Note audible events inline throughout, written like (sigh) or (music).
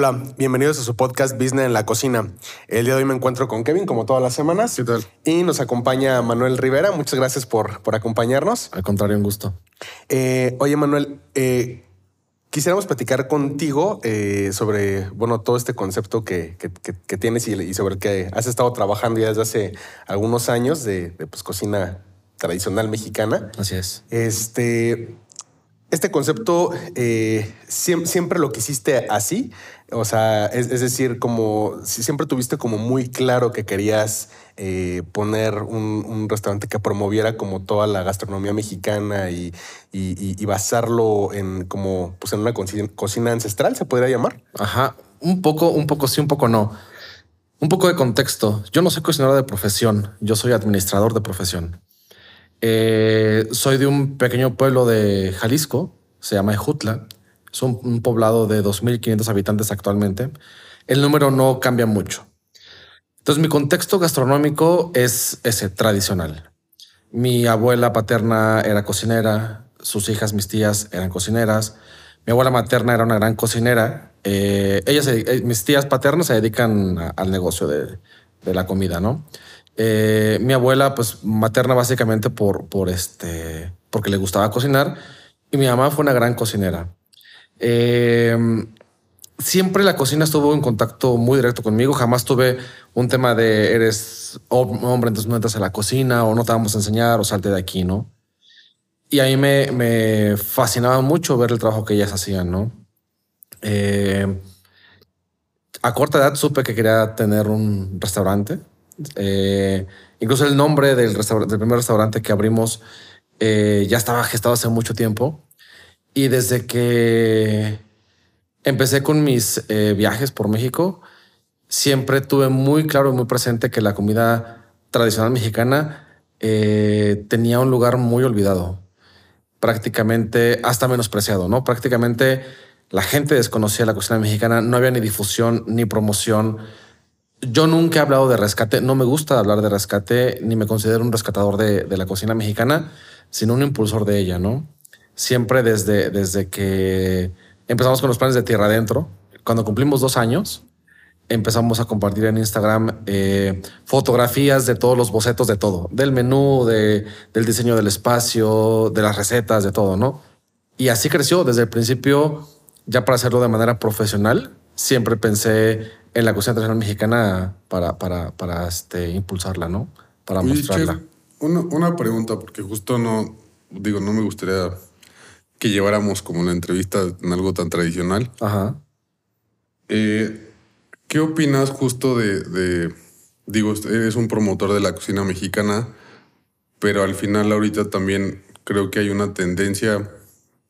Hola, bienvenidos a su podcast Business en la Cocina. El día de hoy me encuentro con Kevin, como todas las semanas. ¿Qué tal? Y nos acompaña Manuel Rivera. Muchas gracias por, por acompañarnos. Al contrario, un gusto. Eh, oye, Manuel, eh, quisiéramos platicar contigo eh, sobre, bueno, todo este concepto que, que- que- que tienes y, y sobre el que has estado trabajando ya desde hace algunos años de, de, pues, cocina tradicional mexicana. Así es. Este, este concepto eh, siem- siempre, lo quisiste así. O sea, es, decir, como si siempre tuviste como muy claro que querías eh, poner un, restaurante que promoviera como toda la gastronomía mexicana y basarlo en como pues en una cocina, cocina ancestral, se podría llamar. Ajá. Un poco, un poco sí, un poco no. Un poco de contexto. Yo no soy cocinero de profesión, yo soy administrador de profesión. Eh, soy de un pequeño pueblo de Jalisco, se llama Ejutla. Es un, poblado de 2.500 habitantes actualmente. El número no cambia mucho. Entonces mi contexto gastronómico es ese, tradicional. Mi abuela paterna era cocinera, sus hijas, mis tías, eran cocineras. Mi abuela materna era una gran cocinera. Eh, ellas, eh, mis tías paternas se dedican a- al negocio de la comida, ¿no? Eh, mi abuela, pues materna básicamente por, por este, porque le gustaba cocinar y mi mamá fue una gran cocinera. Eh, siempre la cocina estuvo en contacto muy directo conmigo. Jamás tuve un tema de eres hom- hombre, entonces no entras a la cocina o no te vamos a enseñar o salte de aquí, ¿no? Y a mí me, fascinaba mucho ver el trabajo que ellas hacían, ¿no? Eh, a corta edad supe que quería tener un restaurante. Eh, incluso el nombre del, primer restaurante que abrimos eh, ya estaba gestado hace mucho tiempo. Y desde que empecé con mis eh, viajes por México, siempre tuve muy claro y muy presente que la comida tradicional mexicana tenía un lugar muy olvidado, prácticamente hasta menospreciado, ¿no? Prácticamente la gente desconocía la cocina mexicana, no había ni difusión ni promoción. Yo nunca he hablado de rescate, no me gusta hablar de rescate, ni me considero un rescatador de, la cocina mexicana, sino un impulsor de ella, ¿no? Siempre desde, desde que empezamos con los planes de Tierra Adentro, cuando cumplimos dos años, empezamos a compartir en Instagram eh, fotografías de todos los bocetos de todo, del menú, de, del diseño del espacio, de las recetas, de todo, ¿no? Y así creció desde el principio, ya para hacerlo de manera profesional, siempre pensé en la cocina tradicional mexicana para, para, para este, impulsarla, ¿no? Para Oye, mostrarla. chef, una, una pregunta, porque justo no, digo, no me gustaría que lleváramos como la entrevista en algo tan tradicional. Ajá. Eh, ¿Qué opinas justo de, de- digo, eres un promotor de la cocina mexicana, pero al final ahorita también creo que hay una tendencia,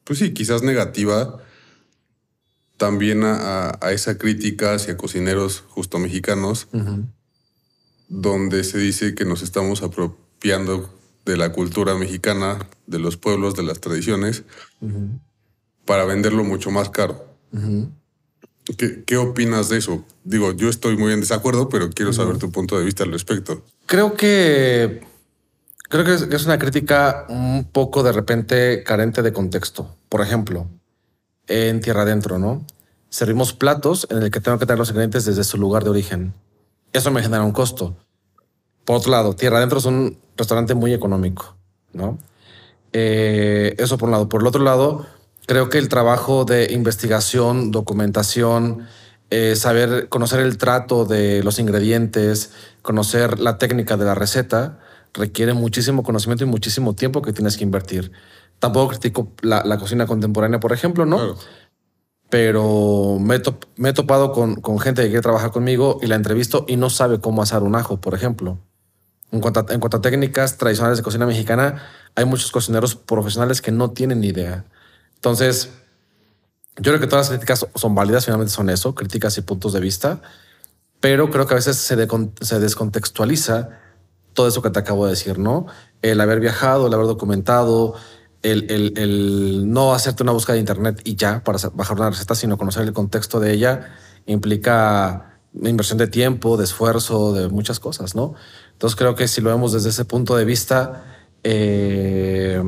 pues sí, quizás negativa, también a, a- a esa crítica hacia cocineros justo mexicanos, donde se dice que nos estamos apropiando de la cultura mexicana, de los pueblos, de las tradiciones, para venderlo mucho más caro. ¿Qué, qué opinas de eso? Digo, yo estoy muy en desacuerdo, pero quiero saber tu punto de vista al respecto. Creo que creo que es, que es una crítica un poco de repente carente de contexto. Por ejemplo, en Tierra Adentro, ¿no? Servimos platos en el que tengo que traer los ingredientes desde su lugar de origen. Eso me genera un costo. Por otro lado, Tierra Adentro es un restaurante muy económico, ¿no? Eh, eso por un lado. Por el otro lado, creo que el trabajo de investigación, documentación, eh, saber conocer el trato de los ingredientes, conocer la técnica de la receta, requiere muchísimo conocimiento y muchísimo tiempo que tienes que invertir. Tampoco critico la, la cocina contemporánea, por ejemplo, ¿no? Claro. Pero me he, top- me he topado con, con gente que quiere trabajar conmigo y la entrevisto y no sabe cómo asar un ajo, por ejemplo. En cuanto, a, en cuanto a técnicas tradicionales de cocina mexicana, hay muchos cocineros profesionales que no tienen ni idea. Entonces, yo creo que todas las críticas son válidas, finalmente son eso, críticas y puntos de vista, pero creo que a veces se, se descontextualiza todo eso que te acabo de decir, ¿no? El haber viajado, el haber documentado, el, el- el no hacerte una búsqueda de internet y ya para bajar una receta, sino conocer el contexto de ella implica inversión de tiempo, de esfuerzo, de muchas cosas, ¿no? Entonces creo que si lo vemos desde ese punto de vista, eh,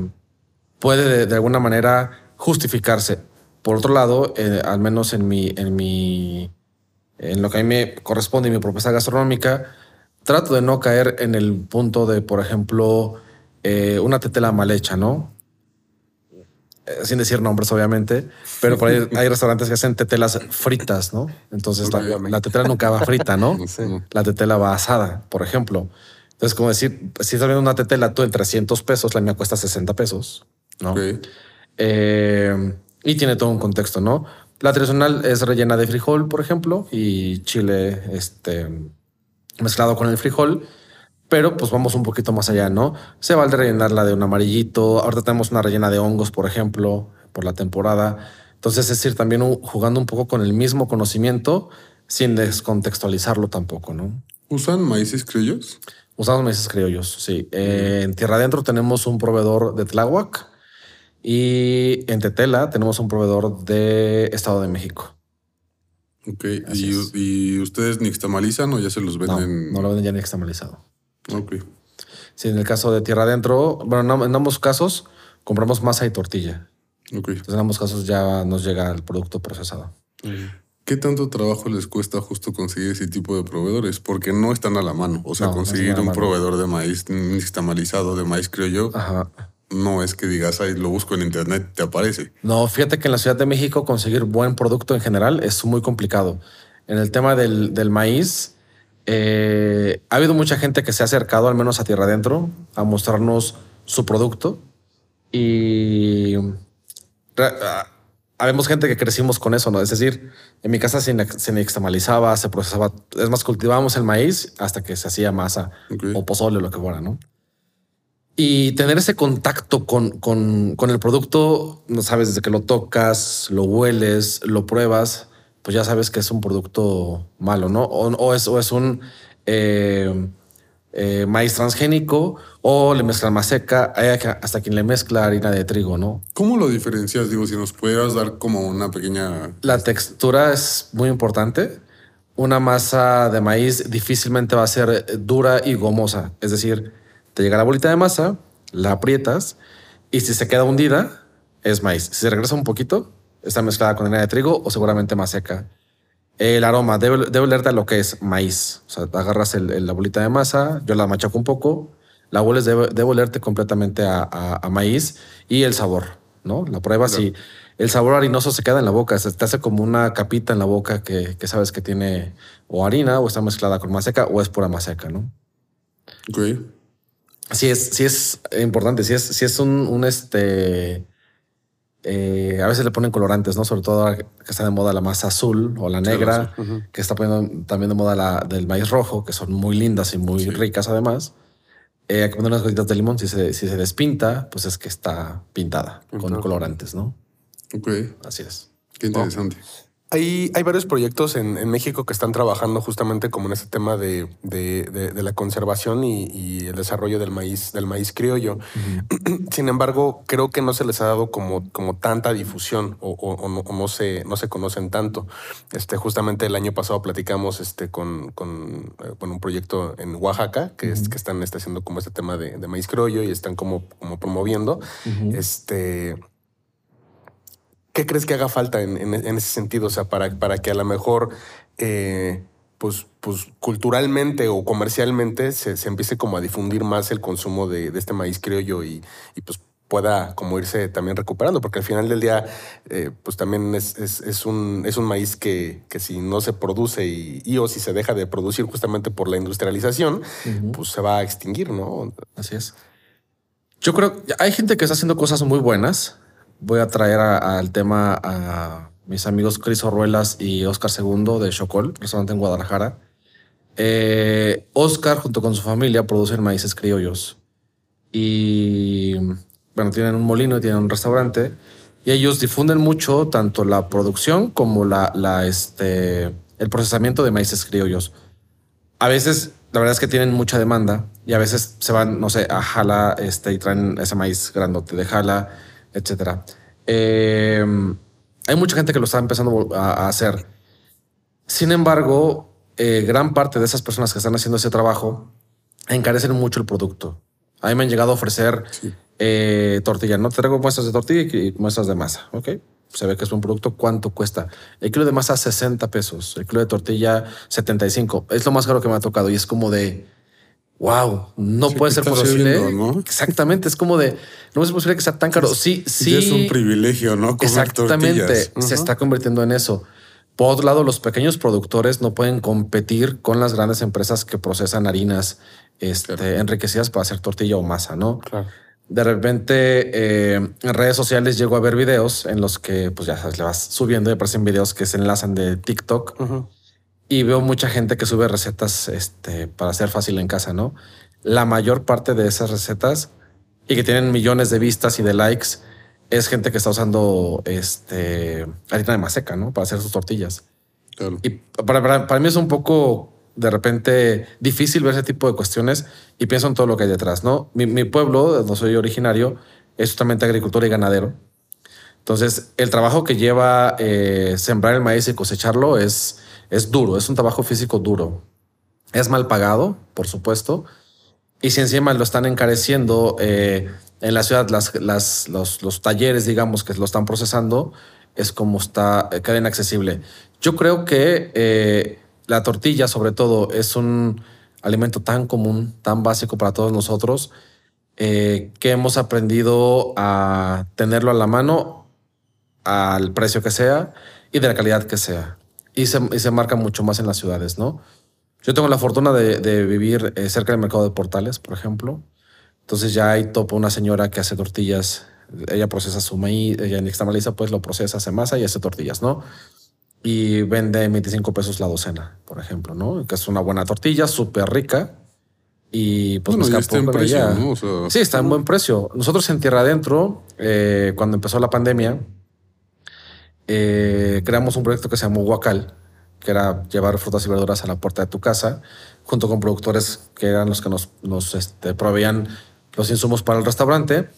puede de, de alguna manera justificarse. Por otro lado, eh, al menos en mi, en mi, en lo que a mí me corresponde y mi propuesta gastronómica, trato de no caer en el punto de, por ejemplo, eh, una tetela mal hecha, ¿no? Eh, sin decir nombres, obviamente, pero por ahí (laughs) hay restaurantes que hacen tetelas fritas, ¿no? Entonces la, la tetela nunca va frita, ¿no? (laughs) La tetela va asada, por ejemplo. Entonces, como decir, si estás viendo una tetela tú en 300 pesos, la mía cuesta 60 pesos, ¿no? Eh, y tiene todo un contexto, ¿no? La tradicional es rellena de frijol, por ejemplo, y chile este, mezclado con el frijol. Pero pues vamos un poquito más allá, ¿no? Se vale rellenarla de un amarillito. Ahorita tenemos una rellena de hongos, por ejemplo, por la temporada. Entonces, es decir, también jugando un poco con el mismo conocimiento sin descontextualizarlo tampoco, ¿no? ¿Usan maíces criollos? Usamos maíces criollos, sí. Eh, en Tierra Adentro tenemos un proveedor de Tláhuac y en Tetela tenemos un proveedor de Estado de México. Ok, ¿Y, ¿Y, ustedes nixtamalizan o ya se los venden? No, no lo venden ya nixtamalizado. Ok. Sí, en el caso de Tierra Adentro, bueno, en ambos casos compramos masa y tortilla. Ok. Entonces en ambos casos ya nos llega el producto procesado. ¿Qué tanto trabajo les cuesta justo conseguir ese tipo de proveedores? Porque no están a la mano. O sea, conseguir un proveedor de maíz nixtamalizado, de maíz criollo, Ajá no es que digas, ahí lo busco en internet, te aparece. No, fíjate que en la Ciudad de México conseguir buen producto en general es muy complicado. En el tema del, maíz, eh, ha habido mucha gente que se ha acercado, al menos a Tierra Adentro, a mostrarnos su producto. Y ah, habemos gente que crecimos con eso, ¿no? Es decir, en mi casa se, se nixtamalizaba, se procesaba, es más, cultivábamos el maíz hasta que se hacía masa o pozole, lo que fuera, ¿no? Y tener ese contacto con, con, con, el producto, no sabes, desde que lo tocas, lo hueles, lo pruebas, pues ya sabes que es un producto malo, ¿no? O, es, o es un eh, eh, maíz transgénico o le mezclan más seca, hay hasta quien le mezcla harina de trigo, ¿no? ¿Cómo lo diferencias? Digo, si nos pudieras dar como una pequeña... La textura es muy importante. Una masa de maíz difícilmente va a ser dura y gomosa, es decir, te llega la bolita de masa, la aprietas y si se queda hundida, es maíz. Si se regresa un poquito, está mezclada con harina de trigo o seguramente más seca. El aroma debe, debe olerte a lo que es maíz. O sea, agarras la bolita de masa, yo la machaco un poco, la hueles, debe, debe olerte completamente a, maíz y el sabor, ¿no? La pruebas y el sabor harinoso se queda en la boca, se te hace como una capita en la boca que, que sabes que tiene o harina o está mezclada con más seca o es pura más seca, ¿no? Ok sí es, sí es importante, sí es, sí es un, un este. Eh, a veces le ponen colorantes, ¿no? Sobre todo que está de moda la masa azul o la negra, que está poniendo también de moda la del maíz rojo, que son muy lindas y muy ricas además. Eh, hay que poner unas gotitas de limón. Si se, si se despinta, pues es que está pintada con colorantes, ¿no? Ok. Así es. Qué interesante. Hay, hay varios proyectos en, México que están trabajando justamente como en este tema de, la conservación y, el desarrollo del maíz, del maíz criollo. Sin embargo, creo que no se les ha dado como, como tanta difusión o, no, se, no se conocen tanto. Este, justamente el año pasado platicamos este, con, con, eh, un proyecto en Oaxaca que, es, que están este, haciendo como este tema de, maíz criollo y están como, como promoviendo. Este ¿Qué crees que haga falta en, ese sentido? O sea, para, para que a lo mejor, eh, pues, pues culturalmente o comercialmente se, empiece como a difundir más el consumo de, este maíz criollo y, y, pues pueda como irse también recuperando, porque al final del día, eh, pues también es, es, un, es un maíz que, que si no se produce y, o si se deja de producir justamente por la industrialización, pues se va a extinguir, ¿no? Así es. Yo creo que hay gente que está haciendo cosas muy buenas voy a traer al tema a mis amigos Cris Orruelas y Oscar II de Chocol, restaurante en Guadalajara. Eh, Oscar, junto con su familia, producen maíces criollos. Y bueno, tienen un molino y tienen un restaurante. Y ellos difunden mucho tanto la producción como la, este, el procesamiento de maíces criollos. A veces, la verdad es que tienen mucha demanda y a veces se van, no sé, a Jala este, y traen ese maíz grandote de Jala etcétera. Eh, hay mucha gente que lo está empezando a, hacer. Sin embargo, eh, gran parte de esas personas que están haciendo ese trabajo encarecen mucho el producto. A mí me han llegado a ofrecer eh, tortilla. No te traigo muestras de tortilla y muestras de masa. Ok. se ve que es un producto, ¿cuánto cuesta? El kilo de masa 60 pesos, el kilo de tortilla 75. Es lo más caro que me ha tocado y es como de, wow, no puede ser posible. Exactamente, es como de, no es posible que sea tan caro. Sí, sí. es un privilegio, ¿no? exactamente, se está convirtiendo en eso. Por otro lado, los pequeños productores no pueden competir con las grandes empresas que procesan harinas este, enriquecidas para hacer tortilla o masa, ¿no? Claro. De repente eh, en redes sociales llego a ver videos en los que pues ya sabes, le vas subiendo y aparecen videos que se enlazan de TikTok y veo mucha gente que sube recetas este, para hacer fácil en casa, ¿no? La mayor parte de esas recetas y que tienen millones de vistas y de likes es gente que está usando este, harina de maseca, ¿no? Para hacer sus tortillas. Y para, para, mí es un poco de repente difícil ver ese tipo de cuestiones y pienso en todo lo que hay detrás, ¿no? Mi, mi pueblo, donde soy originario, es justamente agricultor y ganadero. Entonces, el trabajo que lleva eh, sembrar el maíz y cosecharlo es, es duro, es un trabajo físico duro. Es mal pagado, por supuesto. Y si encima lo están encareciendo, eh, en la ciudad las, los, talleres, digamos, que lo están procesando, es como está, eh, queda inaccesible. Yo creo que eh, la tortilla, sobre todo, es un alimento tan común, tan básico para todos nosotros, eh, que hemos aprendido a tenerlo a la mano al precio que sea y de la calidad que sea. Y se, y se marca mucho más en las ciudades, ¿no? Yo tengo la fortuna de, de vivir cerca del mercado de Portales, por ejemplo. Entonces ya hay topo una señora que hace tortillas. Ella procesa su maíz, ella externaliza, pues lo procesa, hace masa y hace tortillas, ¿no? Y vende 25 pesos la docena, por ejemplo, ¿no? Que es una buena tortilla, súper rica. Y pues bueno, está en precio, ¿no? sí, está en buen precio. Nosotros en Tierra Adentro, eh, cuando empezó la pandemia, eh, creamos un proyecto que se llamó Huacal, que era llevar frutas y verduras a la puerta de tu casa, junto con productores que eran los que nos, este, proveían los insumos para el restaurante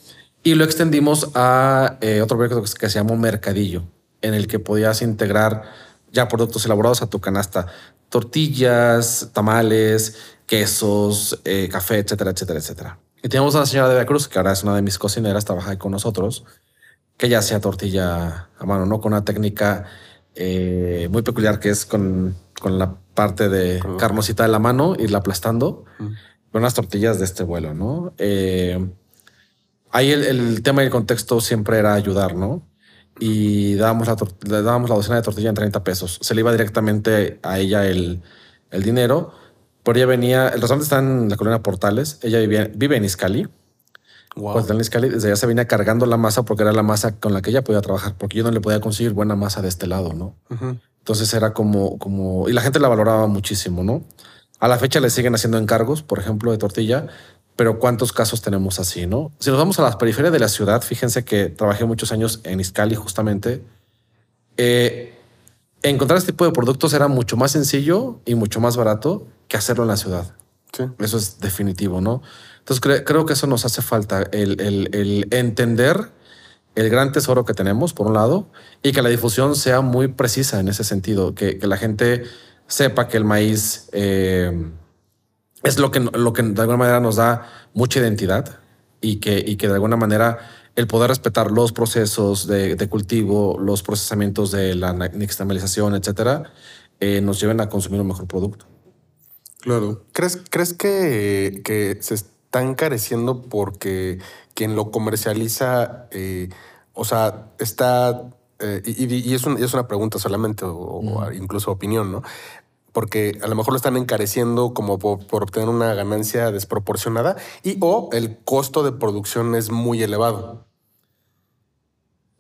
y lo extendimos a eh, otro proyecto que, se llamó Mercadillo, en el que podías integrar ya productos elaborados a tu canasta, tortillas, tamales, quesos, eh, café, etcétera, etcétera, etcétera. Y teníamos a la señora de Veracruz, que ahora es una de mis cocineras, trabaja con nosotros, que ya hacía tortilla a mano, ¿no? Con una técnica eh, muy peculiar que es con, con la parte de carnosita de la mano, irla aplastando unas tortillas de este vuelo, ¿no? Eh, ahí el, tema y el contexto siempre era ayudar, ¿no? Y dábamos la, le dábamos la docena de tortilla en 30 pesos. Se le iba directamente a ella el, el dinero, pero ella venía, el restaurante está en la colonia Portales, ella vivía, vive en Iscali. Wow. En Iscali, desde allá se venía cargando la masa porque era la masa con la que ella podía trabajar, porque yo no le podía conseguir buena masa de este lado, ¿no? Entonces era como, como, y la gente la valoraba muchísimo, ¿no? A la fecha le siguen haciendo encargos, por ejemplo, de tortilla, pero ¿cuántos casos tenemos así, no? Si nos vamos a las periferias de la ciudad, fíjense que trabajé muchos años en Iscali justamente. Eh, encontrar este tipo de productos era mucho más sencillo y mucho más barato que hacerlo en la ciudad. Sí. Eso es definitivo, ¿no? Entonces creo que eso nos hace falta, el, entender el gran tesoro que tenemos, por un lado, y que la difusión sea muy precisa en ese sentido, que, la gente sepa que el maíz eh, es lo que, lo que de alguna manera nos da mucha identidad y que, y que de alguna manera el poder respetar los procesos de, cultivo, los procesamientos de la nixtamalización, etcétera, eh, nos lleven a consumir un mejor producto. Claro. ¿Crees, crees que, que se está encareciendo porque quien lo comercializa, eh, o sea, está y, es, es, una pregunta solamente o, incluso opinión, ¿no? porque a lo mejor lo están encareciendo como por, obtener una ganancia desproporcionada y o el costo de producción es muy elevado.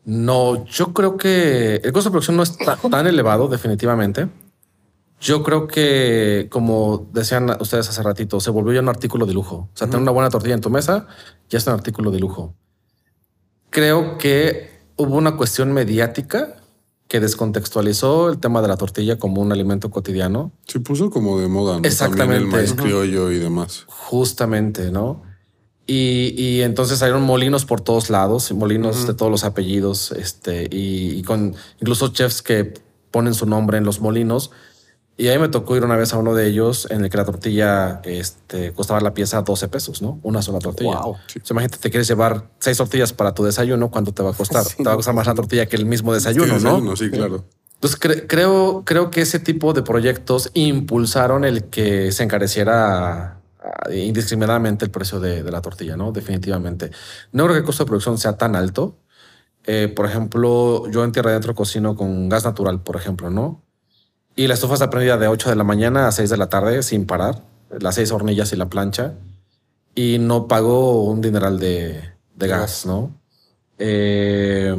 No, yo creo que el costo de producción no es tan elevado, definitivamente. Yo creo que, como decían ustedes hace ratito, se volvió ya un artículo de lujo. O sea, tener una buena tortilla en tu mesa ya es un artículo de lujo. Creo que hubo una cuestión mediática que descontextualizó el tema de la tortilla como un alimento cotidiano. Se puso como de moda, ¿no? Exactamente. el maíz criollo y demás. Justamente, ¿no? Y, entonces salieron molinos por todos lados, molinos de todos los apellidos, este, y, con incluso chefs que ponen su nombre en los molinos. Y ahí me tocó ir una vez a uno de ellos en el que la tortilla este, costaba la pieza 12 pesos, ¿no? Una sola tortilla. Wow. O sea, imagínate, te quieres llevar seis tortillas para tu desayuno, ¿cuánto te va a costar? (laughs) Sí, te va a costar más la tortilla que el mismo desayuno, Sí, ¿no? desayuno, sí, claro. Entonces cre- creo, creo que ese tipo de proyectos impulsaron el que se encareciera ah, indiscriminadamente el precio de, de la tortilla, ¿no? Definitivamente. No creo que el costo de producción sea tan alto. Eh, por ejemplo, yo en Tierra Adentro cocino con gas natural, por ejemplo, ¿no? Y la estufa está prendida de 8 de la mañana a 6 de la tarde sin parar, las seis hornillas y la plancha. Y no pago un dineral de, de gas, ¿no? Eh,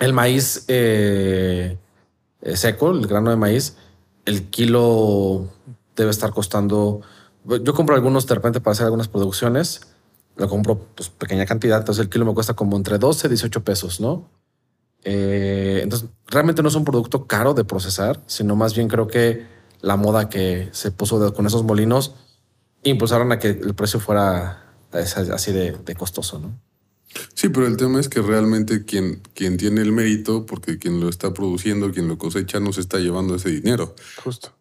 el maíz eh, seco, el grano de maíz, el kilo debe estar costando. Yo compro algunos de repente para hacer algunas producciones. Lo compro pues, pequeña cantidad, entonces el kilo me cuesta como entre 12 y 18 pesos, ¿no? Eh, entonces, realmente no es un producto caro de procesar, sino más bien creo que la moda que se puso de- con esos molinos impulsaron a que el precio fuera así de, de costoso, ¿no? Sí, pero el tema es que realmente quien, quien tiene el mérito, porque quien lo está produciendo, quien lo cosecha, no se está llevando ese dinero. Justo.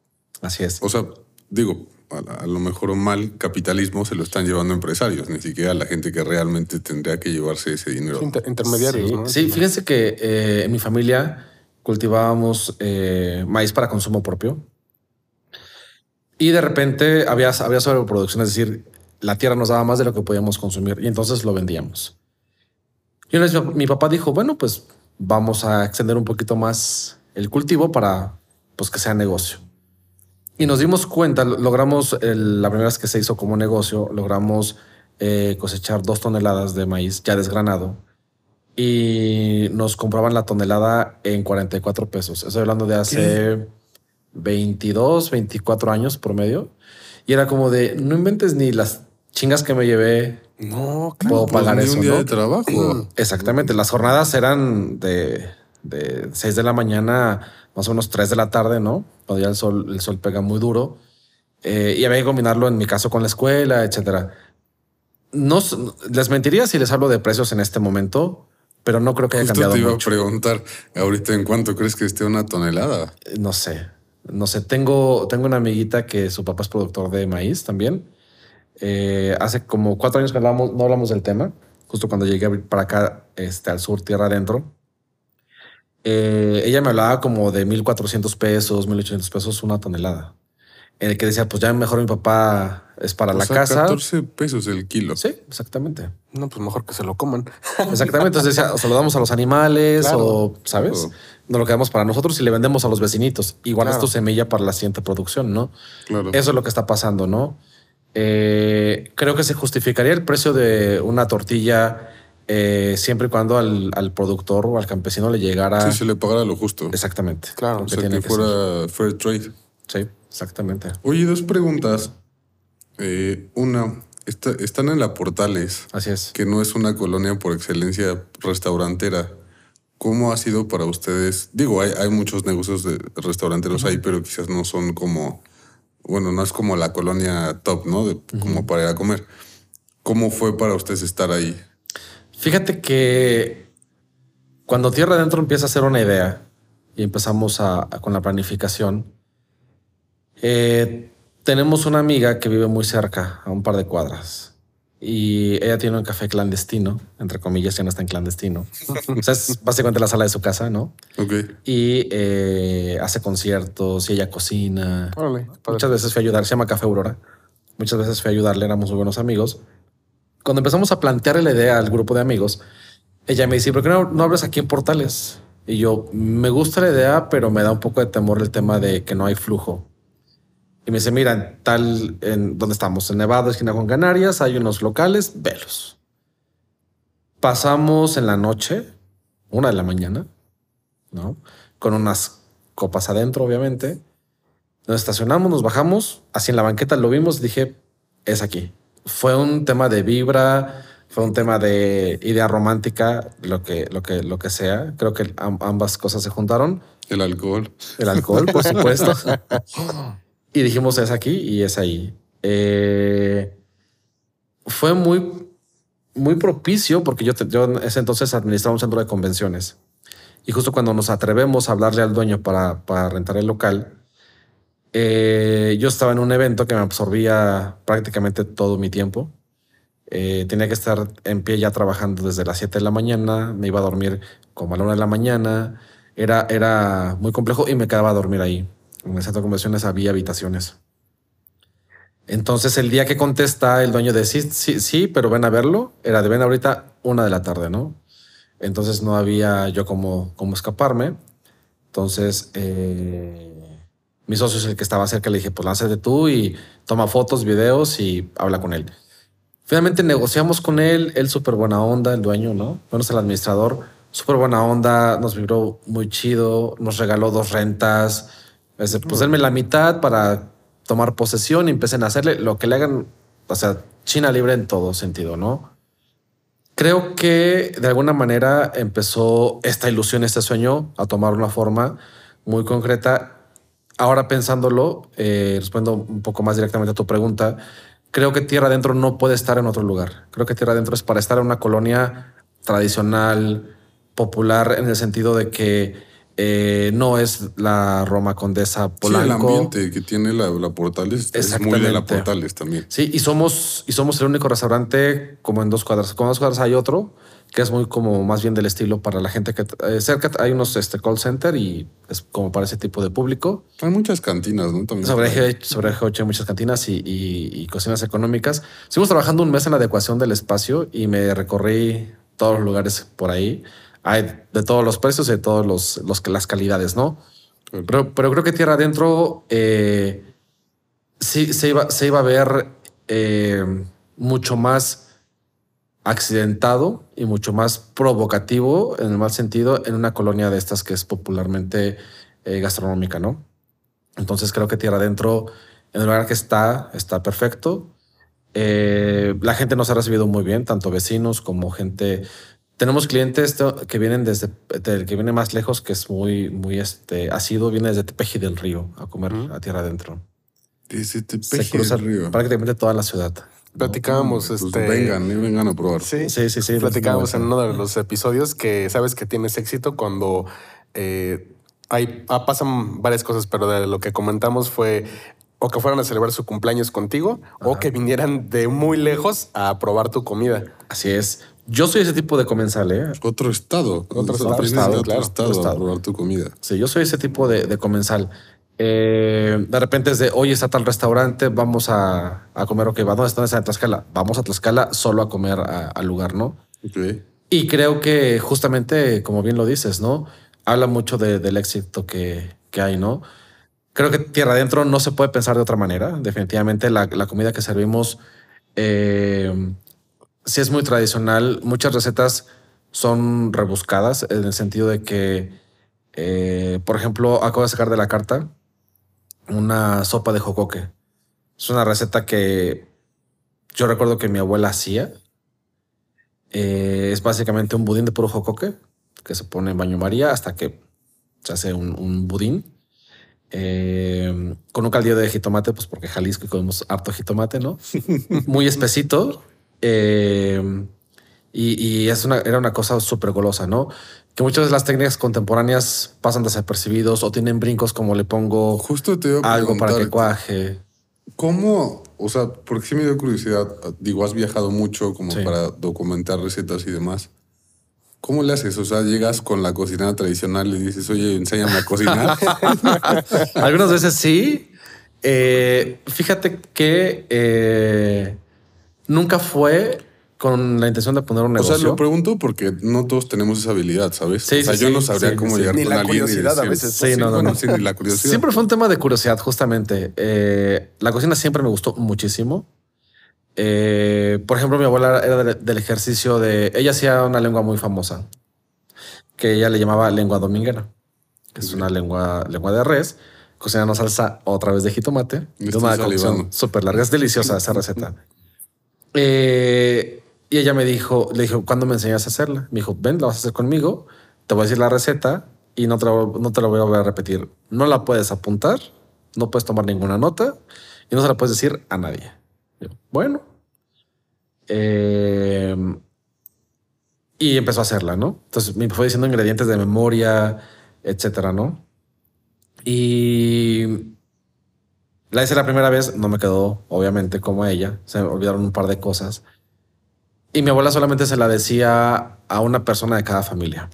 Así es. O sea, digo, a, a lo mejor mal capitalismo se lo están llevando empresarios, ni siquiera la gente que realmente tendría que llevarse ese dinero. Inter- intermediarios, Sí, ¿no? sí, fíjense que eh, en mi familia cultivábamos eh, maíz para consumo propio. Y de repente había, había sobreproducción, es decir, la tierra nos daba más de lo que podíamos consumir y entonces lo vendíamos. Y una vez mi, papá dijo, bueno, pues vamos a extender un poquito más el cultivo para pues, que sea negocio. Y nos dimos cuenta, lo- logramos, la primera vez que se hizo como negocio, logramos eh, cosechar dos toneladas de maíz ya desgranado y nos compraban la tonelada en 44 pesos. Estoy hablando de hace 22, 24 años promedio. Y era como de, no inventes ni las chingas que me llevé. No, Puedo Pues pagar ni eso, un día ¿no? de trabajo. Exactamente. Las jornadas eran de, de 6 de la mañana, más o menos 3 de la tarde, ¿no? Cuando ya el sol, el sol pega muy duro. Eh, y había que combinarlo en mi caso con la escuela, etcétera. No les mentiría si les hablo de precios en este momento, pero no creo que haya Justo cambiado te iba mucho. a preguntar ahorita en cuánto crees que esté una tonelada. No sé, no sé. Tengo, tengo una amiguita que su papá es productor de maíz también. Eh, hace como cuatro años que hablamos, no hablamos del tema, justo cuando llegué para acá, este, al sur, tierra adentro. Eh, ella me hablaba como de 1400 pesos, 1800 pesos una tonelada. En el que decía, pues ya mejor mi papá es para O la sea, casa. 14 pesos el kilo. Sí, exactamente. No, pues mejor que se lo coman. (laughs) Exactamente. Entonces o se lo damos a los animales Claro, o, ¿sabes? claro. Nos lo quedamos para nosotros y le vendemos a los vecinitos. Igual Claro. tu semilla para la siguiente producción, ¿no? Claro. Eso es lo que está pasando, ¿no? Eh, creo que se justificaría el precio de una tortilla eh, siempre y cuando al, al productor o al campesino le llegara Sí, se le pagara lo justo. exactamente. Claro, O que sea, que que ser. fuera fair trade. Sí, exactamente. Oye, dos preguntas. Eh, una, está- están en la Portales, Así es. que no es una colonia por excelencia restaurantera. ¿Cómo ha sido para ustedes? Digo, hay, hay muchos negocios de restauranteros ahí, pero quizás no son como, bueno, no es como la colonia top, ¿no? De- Como para ir a comer. ¿Cómo fue para ustedes estar ahí? Fíjate que cuando Tierra Adentro empieza a ser una idea y empezamos a, a- con la planificación, eh, tenemos una amiga que vive muy cerca, a un par de cuadras, y ella tiene un café clandestino, entre comillas, ya no está en clandestino. (laughs) o sea, es básicamente la sala de su casa, ¿no? Ok. Y eh, hace conciertos y ella cocina. Órale. Muchas veces fui a ayudar, se llama Café Aurora. Muchas veces fui a ayudarle, éramos muy buenos amigos. Cuando empezamos a plantearle la idea al grupo de amigos, ella me dice, ¿por qué no, no abres aquí en Portales? Y yo, me gusta la idea, pero me da un poco de temor el tema de que no hay flujo. Y me dice, mira, en tal, en donde estamos, en Nevada, esquina con Canarias, hay unos locales, velos. Pasamos en la noche, una de la mañana, ¿no? Con unas copas adentro, obviamente. Nos estacionamos, nos bajamos, así en la banqueta lo vimos, dije, es aquí. Fue un tema de vibra, fue un tema de idea romántica, lo que, lo que, lo que sea. Creo que am- ambas cosas se juntaron. El alcohol. El alcohol, por supuesto. (laughs) y dijimos, es aquí y es ahí. Eh, fue muy, muy propicio porque yo, yo en ese entonces administraba un centro de convenciones. Y justo cuando nos atrevemos a hablarle al dueño para, para rentar el local, Eh, yo estaba en un evento que me absorbía prácticamente todo mi tiempo. Eh, tenía que estar en pie ya trabajando desde las 7 de la mañana, me iba a dormir como a la 1 de la mañana. Era, era muy complejo y me quedaba a dormir ahí. En el centro de convenciones había habitaciones. Entonces el día que contesta el dueño de sí, sí, sí, pero ven a verlo, era de ven ahorita una de la tarde, ¿no? Entonces no había yo como, como escaparme. Entonces eh, mi socio es el que estaba cerca, le dije, pues lánzate tú y toma fotos, videos y habla con él. Finalmente negociamos con él, él súper buena onda, el dueño, ¿no? Bueno, es el administrador, súper buena onda, nos vibró muy chido, nos regaló dos rentas, pues denme la mitad para tomar posesión y empiecen a hacerle lo que le hagan, o sea, China libre en todo sentido, ¿no? Creo que de alguna manera empezó esta ilusión, este sueño a tomar una forma muy concreta. Ahora pensándolo, eh, respondo un poco más directamente a tu pregunta, creo que Tierra Adentro no puede estar en otro lugar. Creo que Tierra Adentro es para estar en una colonia tradicional, popular, en el sentido de que eh, no es la Roma Condesa Polanco. Sí, el ambiente que tiene la, Portales es muy de la Portales también. Sí, y somos, y somos el único restaurante como en dos cuadras. Con dos cuadras hay otro que es muy como más bien del estilo para la gente que eh, cerca hay unos este, call center y es como para ese tipo de público. Hay muchas cantinas, ¿no? También sobre eje, sobre hay muchas cantinas y, y, cocinas económicas. Estuvimos trabajando un mes en la adecuación del espacio y me recorrí todos los lugares por ahí hay de todos los precios y de todos los, los las calidades, ¿no? Pero, pero, creo que tierra adentro eh, sí se iba, se iba a ver eh, mucho más accidentado y mucho más provocativo en el mal sentido en una colonia de estas que es popularmente eh, gastronómica, ¿no? Entonces creo que tierra adentro, en el lugar que está, está perfecto. la gente nos ha recibido muy bien, tanto vecinos como gente tenemos clientes que vienen desde el que viene más lejos, que es muy, muy este, ácido, viene desde Tepeji del Río a comer a tierra adentro. Desde Tepeji del Río. Prácticamente toda la ciudad. Platicábamos, pues este. Vengan, vengan a probar. Sí, sí, sí. sí platicábamos en uno de los episodios que sabes que tienes éxito cuando eh, hay, ah, pasan varias cosas, pero de lo que comentamos fue o que fueran a celebrar su cumpleaños contigo o que vinieran de muy lejos a probar tu comida. Así es. Yo soy ese tipo de comensal, ¿eh? Otro estado. Otro, estado, claro. estado, a probar tu comida. Sí, yo soy ese tipo de, comensal. Eh, de repente es de, oye, está tal restaurante, vamos a, a comer, ok, ¿dónde está en Tlaxcala? Vamos a Tlaxcala solo a comer al lugar, ¿no? Okay. Y creo que justamente, como bien lo dices, ¿no? Habla mucho del éxito que, que, hay, ¿no? Creo que tierra adentro no se puede pensar de otra manera. Definitivamente la, la comida que servimos eh, si es muy tradicional. Muchas recetas son rebuscadas en el sentido de que, eh, por ejemplo, acabo de sacar de la carta una sopa de jocoque. Es una receta que yo recuerdo que mi abuela hacía. Eh, es básicamente un budín de puro jocoque que se pone en baño María hasta que se hace un, budín. Eh, con un caldillo de jitomate, pues porque Jalisco comemos harto jitomate, ¿no? (laughs) Muy espesito, eh, y, es una, era una cosa súper golosa, ¿no? Que muchas de las técnicas contemporáneas pasan desapercibidos o tienen brincos como le pongo Justo te algo para que cuaje. ¿Cómo? O sea, porque sí me dio curiosidad. Digo, has viajado mucho como para documentar recetas y demás. ¿Cómo le haces? O sea, llegas con la cocinera tradicional y dices, oye, enséñame a cocinar. (laughs) Algunas veces sí. Eh, fíjate que eh, nunca fue con la intención de poner un negocio. O sea, lo pregunto porque no todos tenemos esa habilidad, ¿sabes? Sí, o sea, yo no sabría cómo llegar ni con la curiosidad a veces. Sí, no, no, no. ni la curiosidad. Siempre fue un tema de curiosidad, justamente. Eh, la cocina siempre me gustó muchísimo. Eh, por ejemplo, mi abuela era del, ejercicio de... Ella hacía una lengua muy famosa, que ella le llamaba lengua dominguera, que es una lengua, lengua de res, cocinando salsa otra vez de jitomate, de una cocción súper larga. Es deliciosa esa receta. Eh, y ella me dijo, le dijo, ¿cuándo me enseñas a hacerla? Me dijo, ven, la vas a hacer conmigo, te voy a decir la receta y no te, no te la voy a volver a repetir. No la puedes apuntar, no puedes tomar ninguna nota y no se la puedes decir a nadie. bueno. Eh, y empezó a hacerla, ¿no? Entonces me fue diciendo ingredientes de memoria, etcétera, ¿no? Y La hice la primera vez, no me quedó, obviamente, como ella. Se me olvidaron un par de cosas. Y mi abuela solamente se la decía a una persona de cada familia.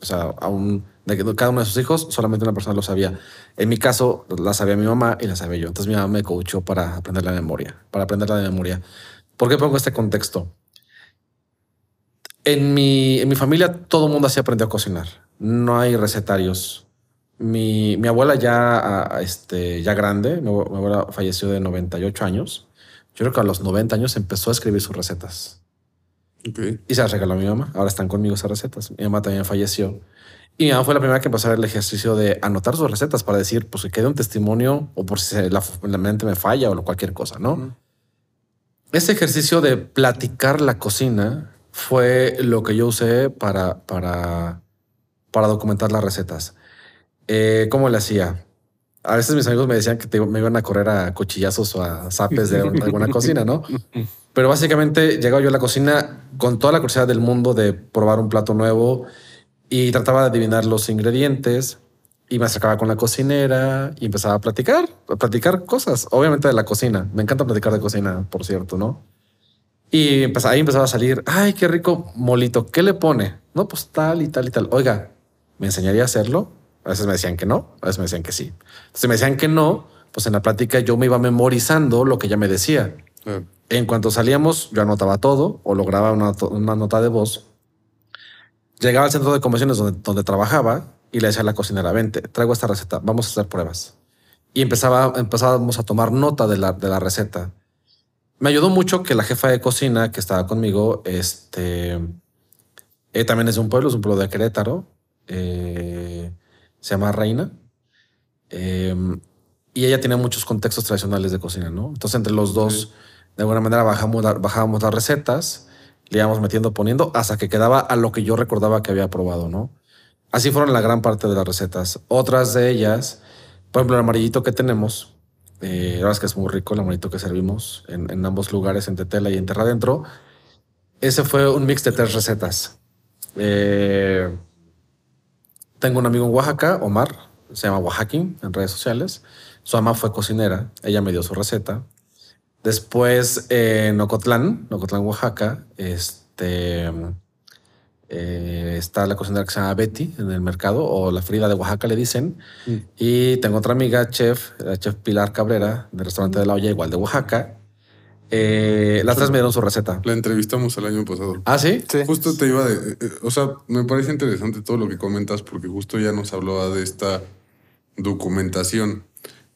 O sea, a un, de cada uno de sus hijos, solamente una persona lo sabía. En mi caso, la sabía mi mamá y la sabía yo. Entonces mi mamá me coachó para aprender la memoria, para aprender la memoria. ¿Por qué pongo este contexto? En mi, en mi familia todo el mundo así aprendió a cocinar. No hay recetarios. Mi, mi abuela ya, este, ya grande, mi abuela falleció de 98 años. Yo creo que a los 90 años empezó a escribir sus recetas. Y se las regaló a mi mamá. Ahora están conmigo esas recetas. Mi mamá también falleció. Y mi mamá fue la primera que empezó a hacer el ejercicio de anotar sus recetas para decir, pues que quede un testimonio o por si la, mente me falla o cualquier cosa, ¿no? Ese ejercicio de platicar la cocina fue lo que yo usé para, para, para documentar las recetas. Eh, ¿Cómo le hacía? A veces mis amigos me decían que me iban a correr a cuchillazos o a zapes de alguna cocina, ¿no? (laughs) Pero básicamente llegaba yo a la cocina con toda la curiosidad del mundo de probar un plato nuevo y trataba de adivinar los ingredientes y me acercaba con la cocinera y empezaba a platicar, a platicar cosas, obviamente de la cocina. Me encanta platicar de cocina, por cierto, ¿no? Y ahí empezaba a salir, ay, qué rico molito, ¿qué le pone? No, pues tal y tal y tal. Oiga, ¿me enseñaría a hacerlo? A veces me decían que no, a veces me decían que sí. Si me decían que no, pues en la plática yo me iba memorizando lo que ella me decía. En cuanto salíamos, yo anotaba todo o lograba una, una, nota de voz. Llegaba al centro de convenciones donde, donde trabajaba y le decía a la cocinera, vente, traigo esta receta, vamos a hacer pruebas. Y empezaba, empezábamos a tomar nota de la, de la receta. Me ayudó mucho que la jefa de cocina que estaba conmigo, este, eh, también es de un pueblo, es un pueblo de Querétaro, eh, se llama Reina. Em, y ella tiene muchos contextos tradicionales de cocina, ¿no? Entonces, entre los dos, de alguna manera, bajamos, bajábamos las recetas, le íbamos metiendo, poniendo, hasta que quedaba a lo que yo recordaba que había probado, ¿no? Así fueron la gran parte de las recetas. Otras de ellas, por ejemplo, el amarillito que tenemos, eh, la verdad es que es muy rico el amarillito que servimos en, ambos lugares, en Tetela y en Terra Adentro. Ese fue un mix de tres recetas. Eh, tengo un amigo en Oaxaca, Omar, se llama Oaxaquín en redes sociales. Su mamá fue cocinera, ella me dio su receta. Después en Ocotlán, Ocotlán, Oaxaca, este, eh, está la cocinera que se llama Betty en el mercado o la Frida de Oaxaca le dicen. Mm. Y tengo otra amiga, chef, la chef Pilar Cabrera, del restaurante de la olla, igual de Oaxaca. Eh, las tres me dieron su receta. La entrevistamos el año pasado. Ah, sí. Justo te iba de. Eh, o sea, me parece interesante todo lo que comentas porque justo ya nos hablaba de esta documentación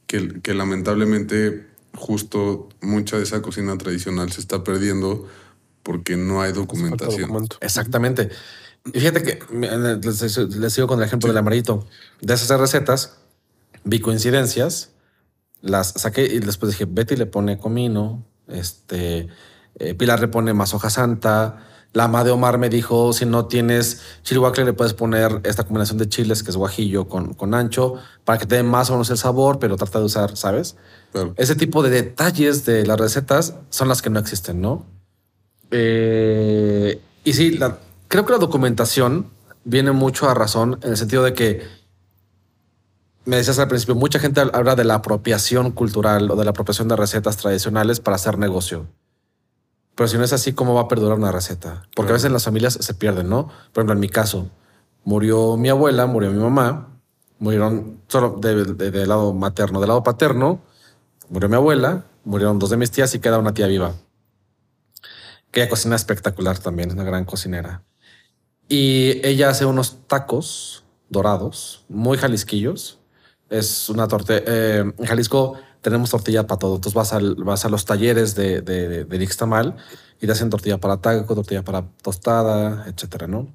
que, que lamentablemente, justo mucha de esa cocina tradicional se está perdiendo porque no hay documentación. Exactamente. Y fíjate que les, sigo con el ejemplo del amarito. De esas recetas, vi coincidencias, las saqué y después dije, Betty le pone comino, este, eh, Pilar le pone más hoja santa. La ama de Omar me dijo, si no tienes chilhuacle, le puedes poner esta combinación de chiles, que es guajillo con, con ancho, para que te dé más o menos el sabor, pero trata de usar, ¿sabes? Ese tipo de detalles de las recetas son las que no existen, ¿no? Eh, y sí, creo que la documentación viene mucho a razón en el sentido de que me decías al principio, mucha gente habla de la apropiación cultural o de la apropiación de recetas tradicionales para hacer negocio. Pero si no es así, ¿cómo va a perdurar una receta? Porque a veces las familias se pierden, ¿no? Por ejemplo, en mi caso, murió mi abuela, murió mi mamá, murieron solo del de, lado materno, del lado paterno, murió mi abuela, murieron dos de mis tías y queda una tía viva. Que ella cocina espectacular también, es una gran cocinera. Y ella hace unos tacos dorados, muy jalisquillos, es una tortilla. Eh, en Jalisco tenemos tortilla para todo. Entonces vas, a los talleres de, de, de Nixtamal y te hacen tortilla para taco, tortilla para tostada, etcétera, ¿no?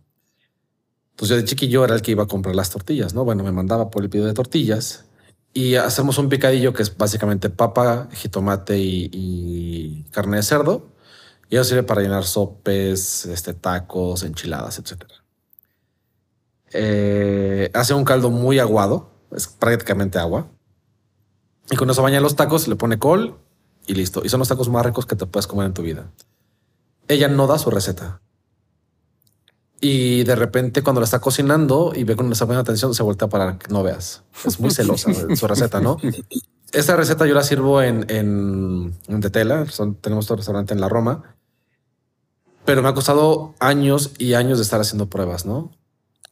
Entonces yo de chiquillo era el que iba a comprar las tortillas, ¿no? Bueno, me mandaba por el pedido de tortillas y hacemos un picadillo que es básicamente papa, jitomate y, carne de cerdo. Y eso sirve para llenar sopes, este, tacos, enchiladas, etcétera. Eh, hace un caldo muy aguado, es prácticamente agua. Y con eso baña los tacos, le pone col y listo. Y son los tacos más ricos que te puedes comer en tu vida. Ella no da su receta. Y de repente cuando la está cocinando y ve con esa buena atención, se voltea para que no veas. Es muy celosa de su receta, ¿no? Esta receta yo la sirvo en, en, en Tetela. Son- tenemos un restaurante en la Roma. Pero me ha costado años y años de estar haciendo pruebas, ¿no?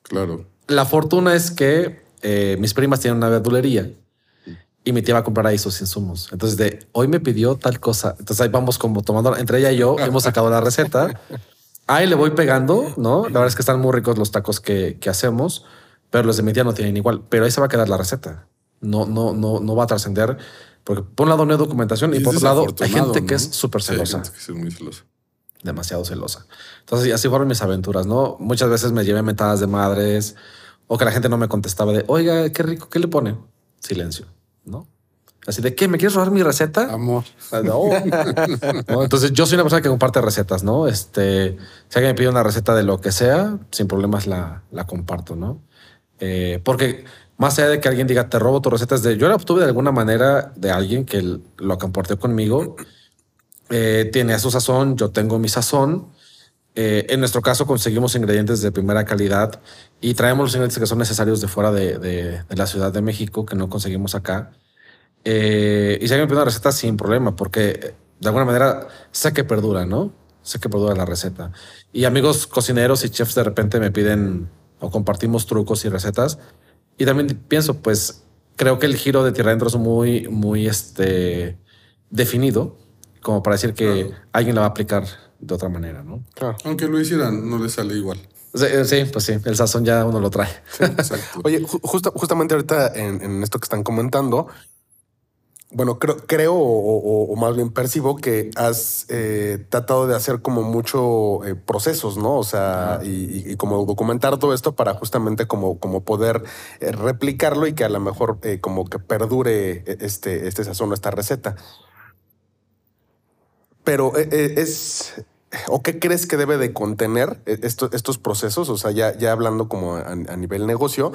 Claro. La fortuna es que eh, mis primas tienen una verdulería y mi tía va a comprar ahí sus insumos. Entonces, de hoy me pidió tal cosa. Entonces ahí vamos como tomando, entre ella y yo hemos sacado la receta. Ahí le voy pegando, ¿no? La verdad es que están muy ricos los tacos que, que hacemos, pero los de mi tía no tienen igual. Pero ahí se va a quedar la receta. No, no, no, no va a trascender porque por un lado no hay documentación y, es por otro lado hay gente que es súper Sí, hay celosa gente que sí es muy celosa. demasiado celosa. Entonces, y así fueron mis aventuras, ¿no? Muchas veces me llevé metadas de madres o que la gente no me contestaba de, oiga, qué rico, ¿qué le pone? Silencio, ¿no? Así de, ¿qué? ¿Me quieres robar mi receta? Amor. Ah, No. (laughs) No, Entonces, yo soy una persona que comparte recetas, ¿no? Este, si alguien me pide una receta de lo que sea, sin problemas la, la comparto, ¿no? Eh, porque más allá de que alguien diga, te robo tu receta, es de, yo la obtuve de alguna manera de alguien que lo compartió conmigo. Eh, tiene su sazón, yo tengo mi sazón. Eh, en nuestro caso conseguimos ingredientes de primera calidad y traemos los ingredientes que son necesarios de fuera de, de- de la Ciudad de México que no conseguimos acá. Eh, y si alguien me pide una receta sin problema, porque eh, de alguna manera sé que perdura, ¿no? Sé que perdura la receta. Y amigos cocineros y chefs de repente me piden o compartimos trucos y recetas. Y también pienso, pues creo que el giro de Tierra Adentro es muy, muy este, definido, como para decir que alguien la va a aplicar de otra manera, ¿no? Claro. Aunque lo hicieran, no le sale igual. Sí, eh, sí, pues sí, el sazón ya uno lo trae. Exacto. (laughs) Oye, ju- justa- justamente ahorita en, en esto que están comentando, bueno, creo, creo o, o- o más bien percibo que has eh, tratado de hacer como mucho eh, procesos, ¿no? O sea, y, y- y como documentar todo esto para justamente como, como poder eh, replicarlo y que a lo mejor eh, como que perdure este, este sazón o esta receta. Pero eh, eh, es... ¿O qué crees que debe de contener eh, esto- estos procesos? O sea, ya, ya hablando como a, a nivel negocio,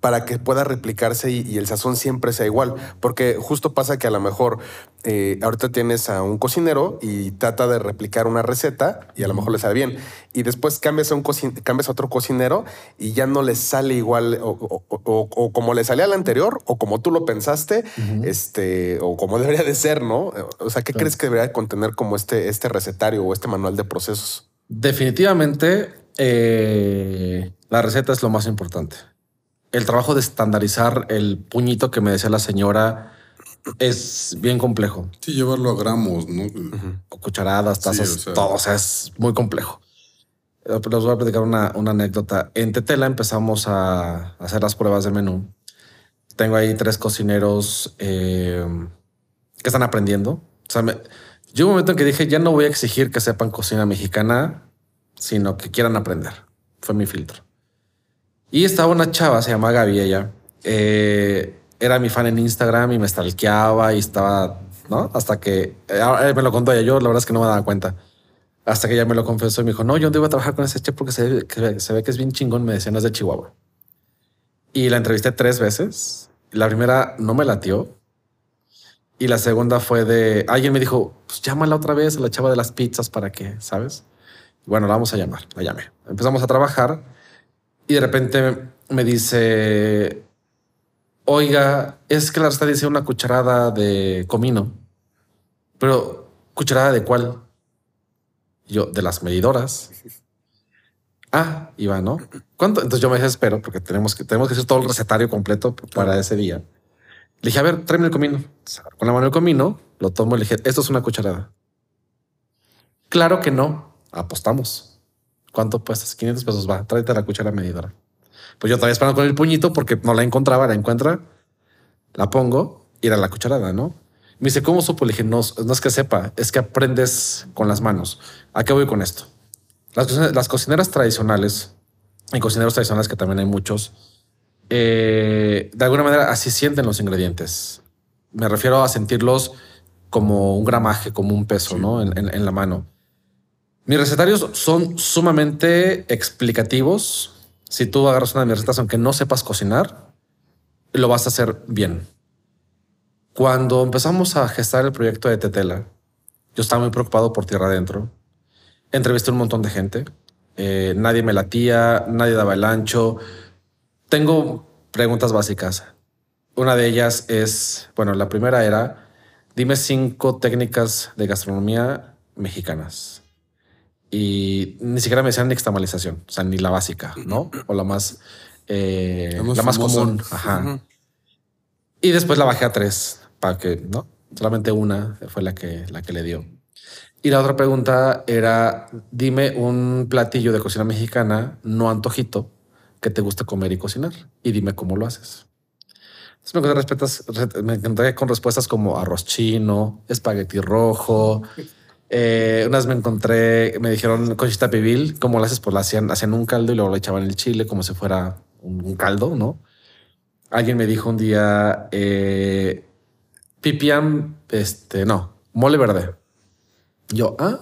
para que pueda replicarse y, y el sazón siempre sea igual. Porque justo pasa que a lo mejor eh, ahorita tienes a un cocinero y trata de replicar una receta y a lo mejor le sale bien. Y después cambias a, un cambias a otro cocinero y ya no le sale igual o, o- o- o como le salía al anterior o como tú lo pensaste, este, o como debería de ser, ¿no? O sea, ¿qué crees que debería contener como este, este recetario o este manual de procesos? Definitivamente, eh, la receta es lo más importante. El trabajo de estandarizar el puñito que me decía la señora es bien complejo. Sí, llevarlo a gramos, ¿no? O cucharadas, Sí, tazas, o sea- todo. O sea, es muy complejo. Eh, Les voy a platicar una, una anécdota. En Tetela empezamos a hacer las pruebas de menú. Tengo ahí tres cocineros eh, que están aprendiendo. O sea, me- llegó un momento en que dije, ya no voy a exigir que sepan cocina mexicana, sino que quieran aprender. Fue mi filtro. Y estaba una chava, se llama Gaby, ella. eh, era mi fan en Instagram y me stalkeaba y estaba, ¿no? Hasta que eh, ahora me lo contó ella. Yo la verdad es que no me daba cuenta. Hasta que ella me lo confesó y me dijo, no, yo no iba a trabajar con ese chef porque se ve, que es bien chingón. Me decían, es de Chihuahua. Y la entrevisté tres veces. La primera no me latió. Y la segunda fue de alguien me dijo, pues llámala otra vez a la chava de las pizzas para que, ¿sabes? Bueno, la vamos a llamar. La llamé. Empezamos a trabajar y de repente me dice, oiga, es que la receta dice una cucharada de comino, pero cucharada de cuál? Y yo, de las medidoras. (laughs) Ah, iba, ¿no? ¿Cuánto? Entonces yo me desespero porque tenemos que, tenemos que hacer todo el recetario completo para ese día. Le dije, a ver, tráeme el comino. Con la mano el comino, lo tomo y le dije, esto es una cucharada. Claro que no. Apostamos. ¿Cuánto puestas? 500 pesos va. Tráete la cuchara medidora. Pues yo todavía esperando con el puñito porque no la encontraba, la encuentra, la pongo y era la cucharada, ¿no? Me dice, ¿cómo supo? Le dije, no, no es que sepa, es que aprendes con las manos. ¿A qué voy con esto? Las, cocineras tradicionales y cocineros tradicionales, que también hay muchos, eh, de alguna manera así sienten los ingredientes. Me refiero a sentirlos como un gramaje, como un peso, ¿no? En, en- en la mano. Mis recetarios son sumamente explicativos. Si tú agarras una de mis recetas, aunque no sepas cocinar, lo vas a hacer bien. Cuando empezamos a gestar el proyecto de Tetela, yo estaba muy preocupado por tierra adentro. Entrevisté un montón de gente. Eh, nadie me latía, nadie daba el ancho. Tengo preguntas básicas. Una de ellas es, bueno, la primera era, dime cinco técnicas de gastronomía mexicanas. Y ni siquiera me decían nixtamalización, o sea, ni la básica, ¿no? O la más, eh, La más la más famosa. común. Ajá. Y después la bajé a tres para que no solamente una fue la que la que le dio. Y la otra pregunta era: dime un platillo de cocina mexicana no antojito que te guste comer y cocinar y dime cómo lo haces. Entonces me encontré, respetas- re- me encontré con respuestas como arroz chino, espagueti rojo. (laughs) Eh, unas me encontré, me dijeron conchita pibil, ¿cómo lo haces? Pues la hacían, hacían un caldo y luego le echaban el chile como si fuera un, un caldo, ¿no? Alguien me dijo un día, eh, pipián, este, no, mole verde. Yo, ah,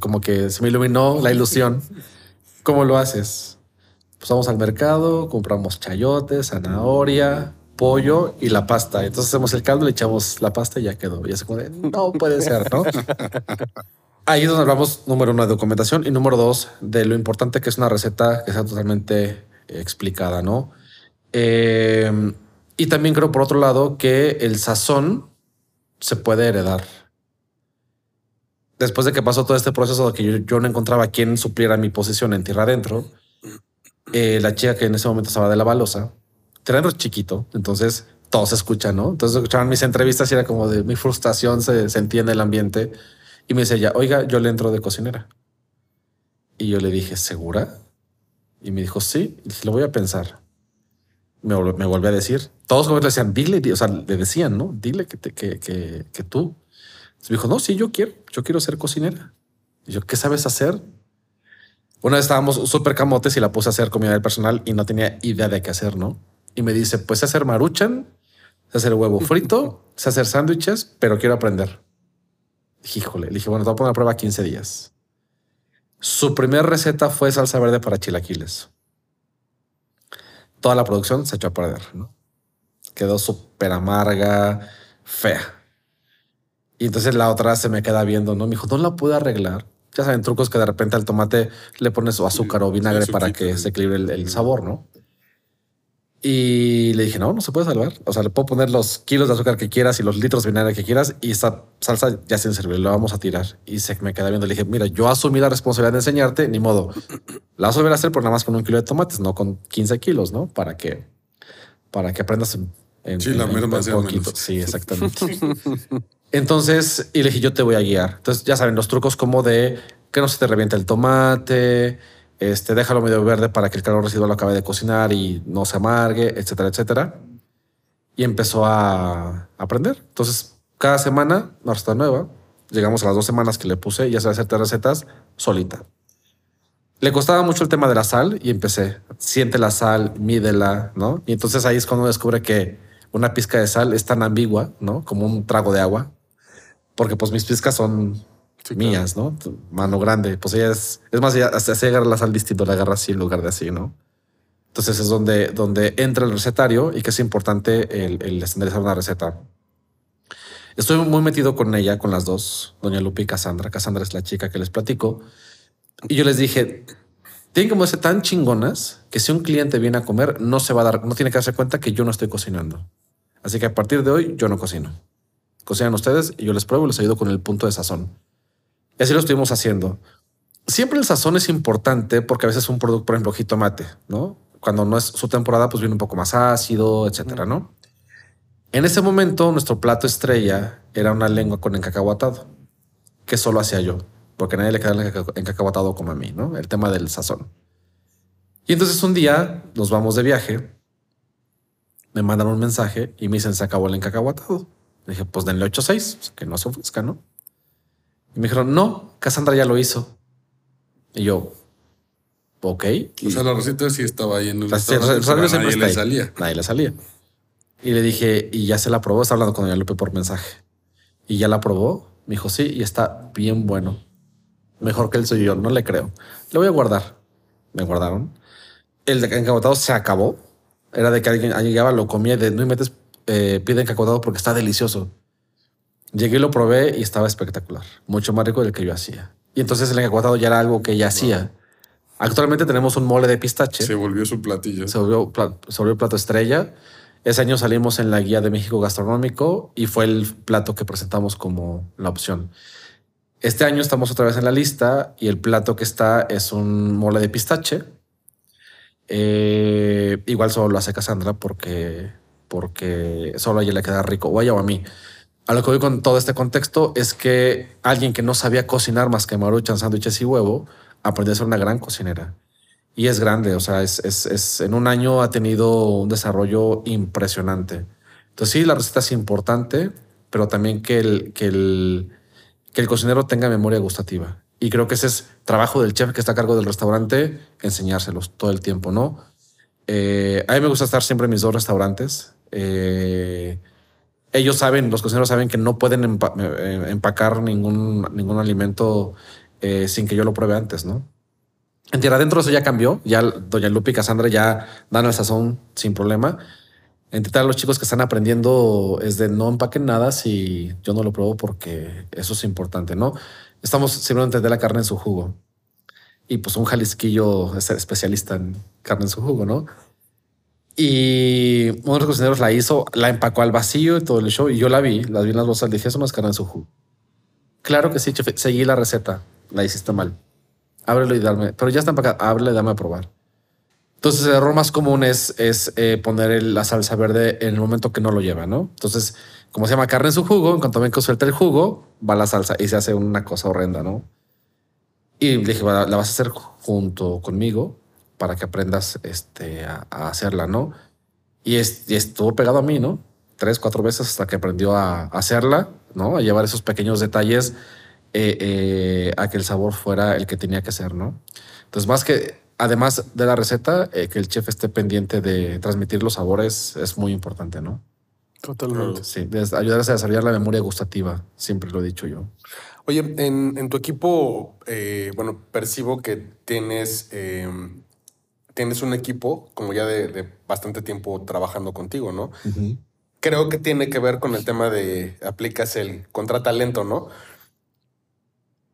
como que se me iluminó la ilusión. ¿Cómo lo haces? Pues vamos al mercado, compramos chayote, zanahoria, pollo y la pasta. Entonces hacemos el caldo, le echamos la pasta y ya quedó. Y así como de, no puede ser, ¿no? (laughs) Ahí es donde hablamos, número uno, de documentación y número dos, de lo importante que es una receta que sea totalmente explicada, ¿no? Eh, y también creo, por otro lado, que el sazón se puede heredar. Después de que pasó todo este proceso de que yo, yo no encontraba quién supliera mi posición en tierra adentro, eh, la chica que en ese momento estaba de la balosa, terreno chiquito, entonces todo se escucha, ¿no? Entonces escuchaban mis entrevistas y era como de mi frustración se sentía en el ambiente y me decía ella, oiga, yo le entro de cocinera. Y yo le dije, ¿segura? Y me dijo, sí, dije, lo voy a pensar. Me, me volvió a decir, todos como le decían, dile, di- o sea, le decían, ¿no? Dile que, te, que, que, que tú. Entonces me dijo, no, sí, yo quiero, yo quiero ser cocinera. Y yo, ¿qué sabes hacer? Una vez estábamos súper camotes y la puse a hacer comida del personal y no tenía idea de qué hacer, ¿no? Y me dice, pues hacer maruchan, hacer huevo (laughs) frito, hacer sándwiches, pero quiero aprender. Dije, híjole, le dije, bueno, te voy a poner a prueba 15 días. Su primera receta fue salsa verde para chilaquiles. Toda la producción se echó a perder, ¿no? Quedó súper amarga, fea. Y entonces la otra se me queda viendo, ¿no? Me dijo, no la pude arreglar. Ya saben, trucos que de repente al tomate le pones azúcar o vinagre Sí, para que se equilibre el, el sabor, ¿no? Y le dije, no, no se puede salvar. O sea, le puedo poner los kilos de azúcar que quieras y los litros de vinagre que quieras y esta salsa ya se sirve, lo vamos a tirar. Y se me queda viendo. Le dije, mira, yo asumí la responsabilidad de enseñarte, ni modo. La vas a volver a hacer, pero nada más con un kilo de tomates, no con 15 kilos, ¿no? Para que, para que aprendas en, en- Sí, la en- merma en sea poquito. menos. Sí, exactamente. Entonces, y le dije, yo te voy a guiar. Entonces, ya saben, los trucos como de que no se te reviente el tomate, este, déjalo medio verde para que el calor residual lo acabe de cocinar y no se amargue, etcétera, etcétera. Y empezó a aprender. Entonces, cada semana, una receta nueva. Llegamos a las dos semanas que le puse y ya se hacerte recetas solita. Le costaba mucho el tema de la sal y empecé. Siente la sal, mídela, ¿no? Y entonces ahí es cuando descubre que una pizca de sal es tan ambigua, ¿no? Como un trago de agua. Porque pues mis pizcas son Sí, mías, ¿no? Tu Mano grande. Pues ella es... Es más, ella se agarra la sal distinto, la agarra así en lugar de así, ¿no? Entonces es donde, donde entra el recetario y que es importante el, el estandarizar una receta. Estoy muy metido con ella, con las dos, doña Lupe y Cassandra. Cassandra es la chica que les platico. Y yo les dije, tienen que ser tan chingonas que si un cliente viene a comer, no se va a dar, no tiene que darse cuenta que yo no estoy cocinando. Así que a partir de hoy yo no cocino. Cocinan ustedes y yo les pruebo y les ayudo con el punto de sazón. Y así lo estuvimos haciendo. Siempre el sazón es importante porque a veces un producto, por ejemplo, jitomate, ¿no? Cuando no es su temporada, pues viene un poco más ácido, etcétera, ¿no? En ese momento, nuestro plato estrella era una lengua con encacahuatado, que solo hacía yo, porque nadie le queda el encaca- encacahuatado como a mí, ¿no? El tema del sazón. Y entonces un día nos vamos de viaje, me mandan un mensaje y me dicen, se acabó el encacahuatado. Le dije, pues denle 8-6, que no se ofusca, ¿no? Y me dijeron, no, Cassandra ya lo hizo. Y yo, ok. O sea, la receta sí estaba ahí en el La- siempre nadie está le ahí. salía. Nadie le salía. Y le dije, y ya se la probó. Está hablando con Doña Lupe por mensaje. Y ya la probó. Me dijo, sí, y está bien bueno. Mejor que el suyo. No le creo. Le voy a guardar. Me guardaron. El de encabotado se acabó. Era de que alguien llegaba, lo comía y de no metes, eh, pide encabotado porque está delicioso. Llegué y lo probé y estaba espectacular. Mucho más rico del que yo hacía. Y entonces el encabotado ya era algo que ella hacía. Actualmente tenemos un mole de pistache Se volvió su platillo. se volvió, se volvió plato estrella Ese año salimos en la guía de México Gastronómico y fue el plato que presentamos como la opción. Este año estamos otra vez en la lista y el plato que está es un mole de pistache. Eh, igual solo lo hace Cassandra porque, porque solo a ella le queda rico, o a ella o a mí. A lo que voy con todo este contexto es que alguien que no sabía cocinar más que maruchan, sándwiches y huevo, aprendió a ser una gran cocinera. Y es grande, o sea, es, en un año ha tenido un desarrollo impresionante. Entonces sí, la receta es importante, pero también que el, que el, que el cocinero tenga memoria gustativa. Y creo que ese es trabajo del chef que está a cargo del restaurante, enseñárselos todo el tiempo, ¿no? Eh, a mí me gusta estar siempre en mis dos restaurantes. Eh, ellos saben, los cocineros saben que no pueden empa eh, empacar ningún, ningún alimento eh, sin que yo lo pruebe antes, ¿no? En Tierra Adentro eso ya cambió. Ya Doña Lupi y Cassandra ya dan el sazón sin problema. Entre los chicos que están aprendiendo es de no empaquen nada si yo no lo pruebo porque eso es importante, ¿no? Estamos simplemente de la carne en su jugo. Y pues un jalisquillo es especialista en carne en su jugo, ¿no? Y uno de los cocineros la hizo, la empacó al vacío y todo el show. Y yo la vi, las vi en las bolsas, dije, eso no es carne en su jugo. Claro que sí, chef, seguí la receta, la hiciste mal. Ábrelo y darme, pero ya está empacada, ábrele y dame a probar. Entonces, el error más común es, es eh, poner la salsa verde en el momento que no lo lleva, ¿no? Entonces, como se llama carne en su jugo, en cuanto ven que suelta el jugo, va la salsa y se hace una cosa horrenda, ¿no? Y le dije, la vas a hacer junto conmigo para que aprendas este, a, a hacerla, ¿no? Y, es, y, estuvo pegado a mí, ¿no? Tres, cuatro veces hasta que aprendió a, a hacerla, ¿no? A llevar esos pequeños detalles eh, eh, a que el sabor fuera el que tenía que ser, ¿no? Entonces, más que además de la receta, eh, que el chef esté pendiente de transmitir los sabores es muy importante, ¿no? Totalmente. Sí, ayudarse a desarrollar la memoria gustativa, siempre lo he dicho yo. Oye, en, en tu equipo, eh, bueno, percibo que tienes, eh, tienes un equipo como ya de, de, bastante tiempo trabajando contigo, ¿no? Uh -huh. Creo que tiene que ver con el tema de aplicas el contratalento, ¿no?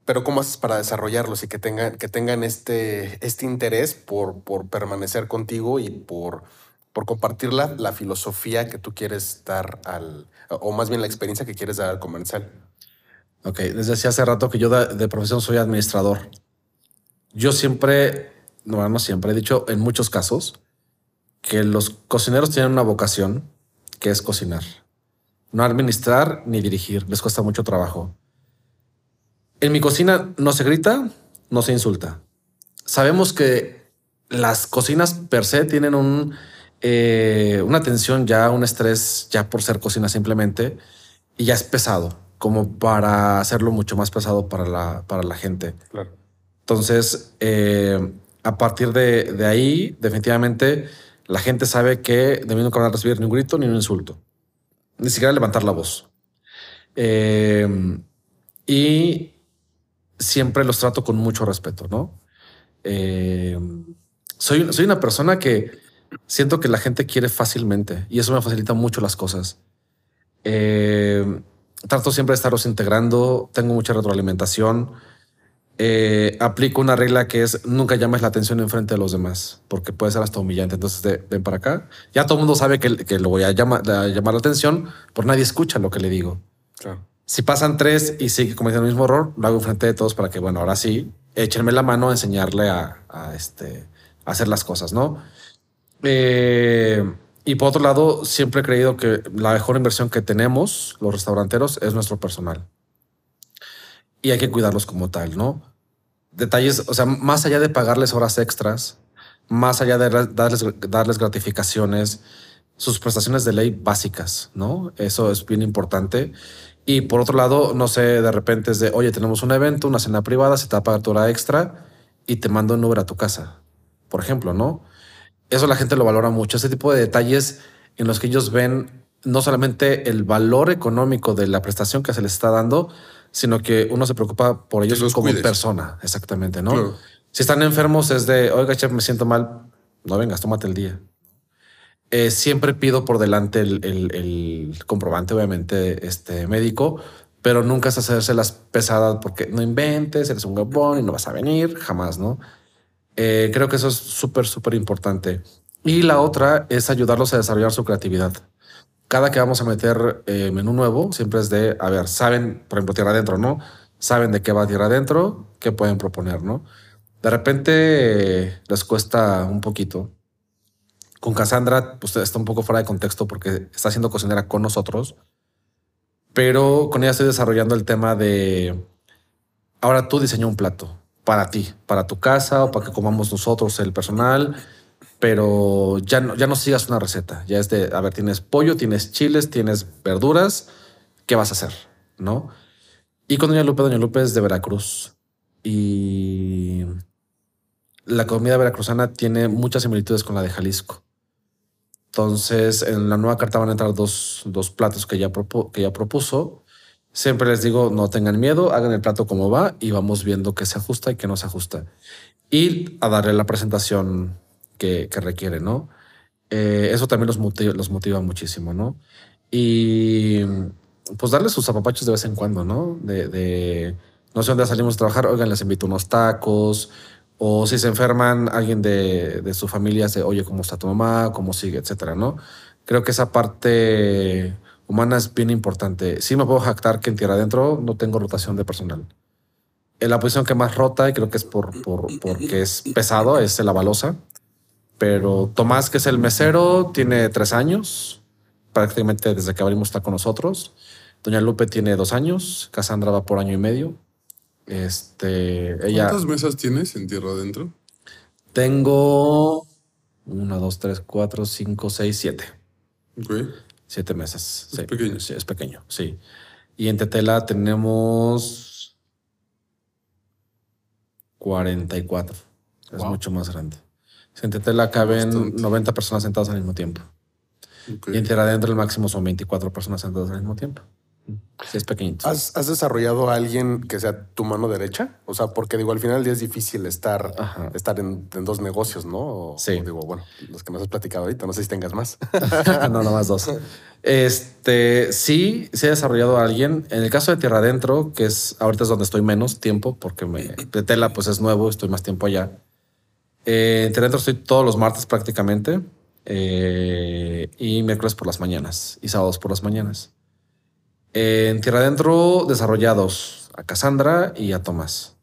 pero ¿cómo haces para desarrollarlos y que tengan, que tengan este, este interés por, por permanecer contigo y por, por compartir la, la, filosofía que tú quieres dar al, o más bien la experiencia que quieres dar al comercial? Ok, desde hace rato que yo de, de profesión soy administrador. Yo siempre, no, no siempre, he dicho en muchos casos que los cocineros tienen una vocación que es cocinar. No administrar ni dirigir, les cuesta mucho trabajo. En mi cocina no se grita, no se insulta. Sabemos que las cocinas per se tienen un, eh, una tensión ya, un estrés ya por ser cocina simplemente, y ya es pesado, como para hacerlo mucho más pesado para la, para la gente. Claro. Entonces, eh, a partir de, de, ahí, definitivamente, la gente sabe que de mí nunca van a recibir ni un grito ni un insulto, ni siquiera levantar la voz. Eh, y siempre los trato con mucho respeto, ¿no? Eh, soy, soy una persona que siento que la gente quiere fácilmente y eso me facilita mucho las cosas. Eh, trato siempre de estarlos integrando, tengo mucha retroalimentación. Eh, aplico una regla que es nunca llames la atención en frente de los demás, porque puede ser hasta humillante. Entonces, de, ven para acá. Ya todo el mundo sabe que, que lo voy a, llama, a llamar la atención, pero nadie escucha lo que le digo. Claro. Si pasan tres y sigue cometiendo el mismo error, lo hago frente de todos para que, bueno, ahora sí, échenme la mano a enseñarle a, a este, a hacer las cosas, ¿no? Eh, y por otro lado, siempre he creído que la mejor inversión que tenemos los restauranteros es nuestro personal. Y hay que cuidarlos como tal, ¿no? Detalles, o sea, más allá de pagarles horas extras, más allá de darles, darles gratificaciones, sus prestaciones de ley básicas, ¿no? Eso es bien importante. Y por otro lado, no sé, de repente es de, oye, tenemos un evento, una cena privada, se te va a pagar tu hora extra y te mando un Uber a tu casa, por ejemplo, ¿no? Eso la gente lo valora mucho, ese tipo de detalles en los que ellos ven no solamente el valor económico de la prestación que se les está dando, sino que uno se preocupa por ellos como cuides. persona, exactamente, ¿no? Claro. Si están enfermos es de, oiga, chef, me siento mal, no vengas, tómate el día. Eh, siempre pido por delante el, el, el, comprobante, obviamente, este médico, pero nunca es hacerse las pesadas porque no inventes, eres un huevón y no vas a venir, jamás, ¿no? Eh, creo que eso es súper, súper importante. Y la otra es ayudarlos a desarrollar su creatividad. Cada que vamos a meter eh, menú nuevo, siempre es de, a ver, saben, por ejemplo, tierra adentro, ¿no? Saben de qué va tierra adentro, qué pueden proponer, ¿no? De repente eh, les cuesta un poquito. Con Cassandra, pues está un poco fuera de contexto porque está haciendo cocinera con nosotros, pero con ella estoy desarrollando el tema de, ahora tú diseña un plato para ti, para tu casa o para que comamos nosotros el personal pero ya no, ya no sigas una receta. Ya es de, a ver, tienes pollo, tienes chiles, tienes verduras, ¿qué vas a hacer? ¿No? Y con Doña Lupe, Doña Lupe es de Veracruz. Y la comida veracruzana tiene muchas similitudes con la de Jalisco. Entonces, en la nueva carta van a entrar dos, dos platos que ya, que ya propuso. Siempre les digo, no tengan miedo, hagan el plato como va y vamos viendo qué se ajusta y qué no se ajusta. Y a darle la presentación que, requiere, ¿no? Eh, eso también los motiva, los motiva muchísimo, ¿no? Y pues darles sus zapapachos de vez en cuando, ¿no? De, no sé dónde salimos a trabajar, oigan, les invito unos tacos, o si se enferman, alguien de, de su familia se, oye, ¿cómo está tu mamá? ¿Cómo sigue? Etcétera, ¿no? Creo que esa parte humana es bien importante. Sí me puedo jactar que en Tierra Adentro no tengo rotación de personal. En la posición que más rota, y creo que es por, por porque es pesado, es la balosa. Pero Tomás, que es el mesero, tiene tres años, prácticamente desde que abrimos está con nosotros. Doña Lupe tiene dos años, Cassandra va por año y medio. Este, ella. ¿Cuántas mesas tienes en tierra adentro? Tengo una, dos, tres, cuatro, cinco, seis, siete. Siete mesas. Es pequeño. Sí, es pequeño, sí. Y en Tetela tenemos 44. Es mucho más grande. En Tetela caben 90 personas sentadas al mismo tiempo. Y en Tierra Adentro el máximo son 24 personas sentadas al mismo tiempo. Sí, es pequeñito. ¿Has, desarrollado a alguien que sea tu mano derecha? O sea, porque digo, al final del día es difícil estar, estar en, dos negocios, ¿no? sí. digo, bueno, los que nos has platicado ahorita, no sé si tengas más. (laughs) (laughs) no, no más dos. Este, sí, se ha desarrollado a alguien. En el caso de Tierra Adentro, que es ahorita es donde estoy menos tiempo, porque me, de tela pues es nuevo, estoy más tiempo allá. Eh, en Tierra estoy todos los martes prácticamente. Eh, y miércoles por las mañanas y sábados por las mañanas. en Tierra Adentro, desarrollados a Cassandra y a Tomás.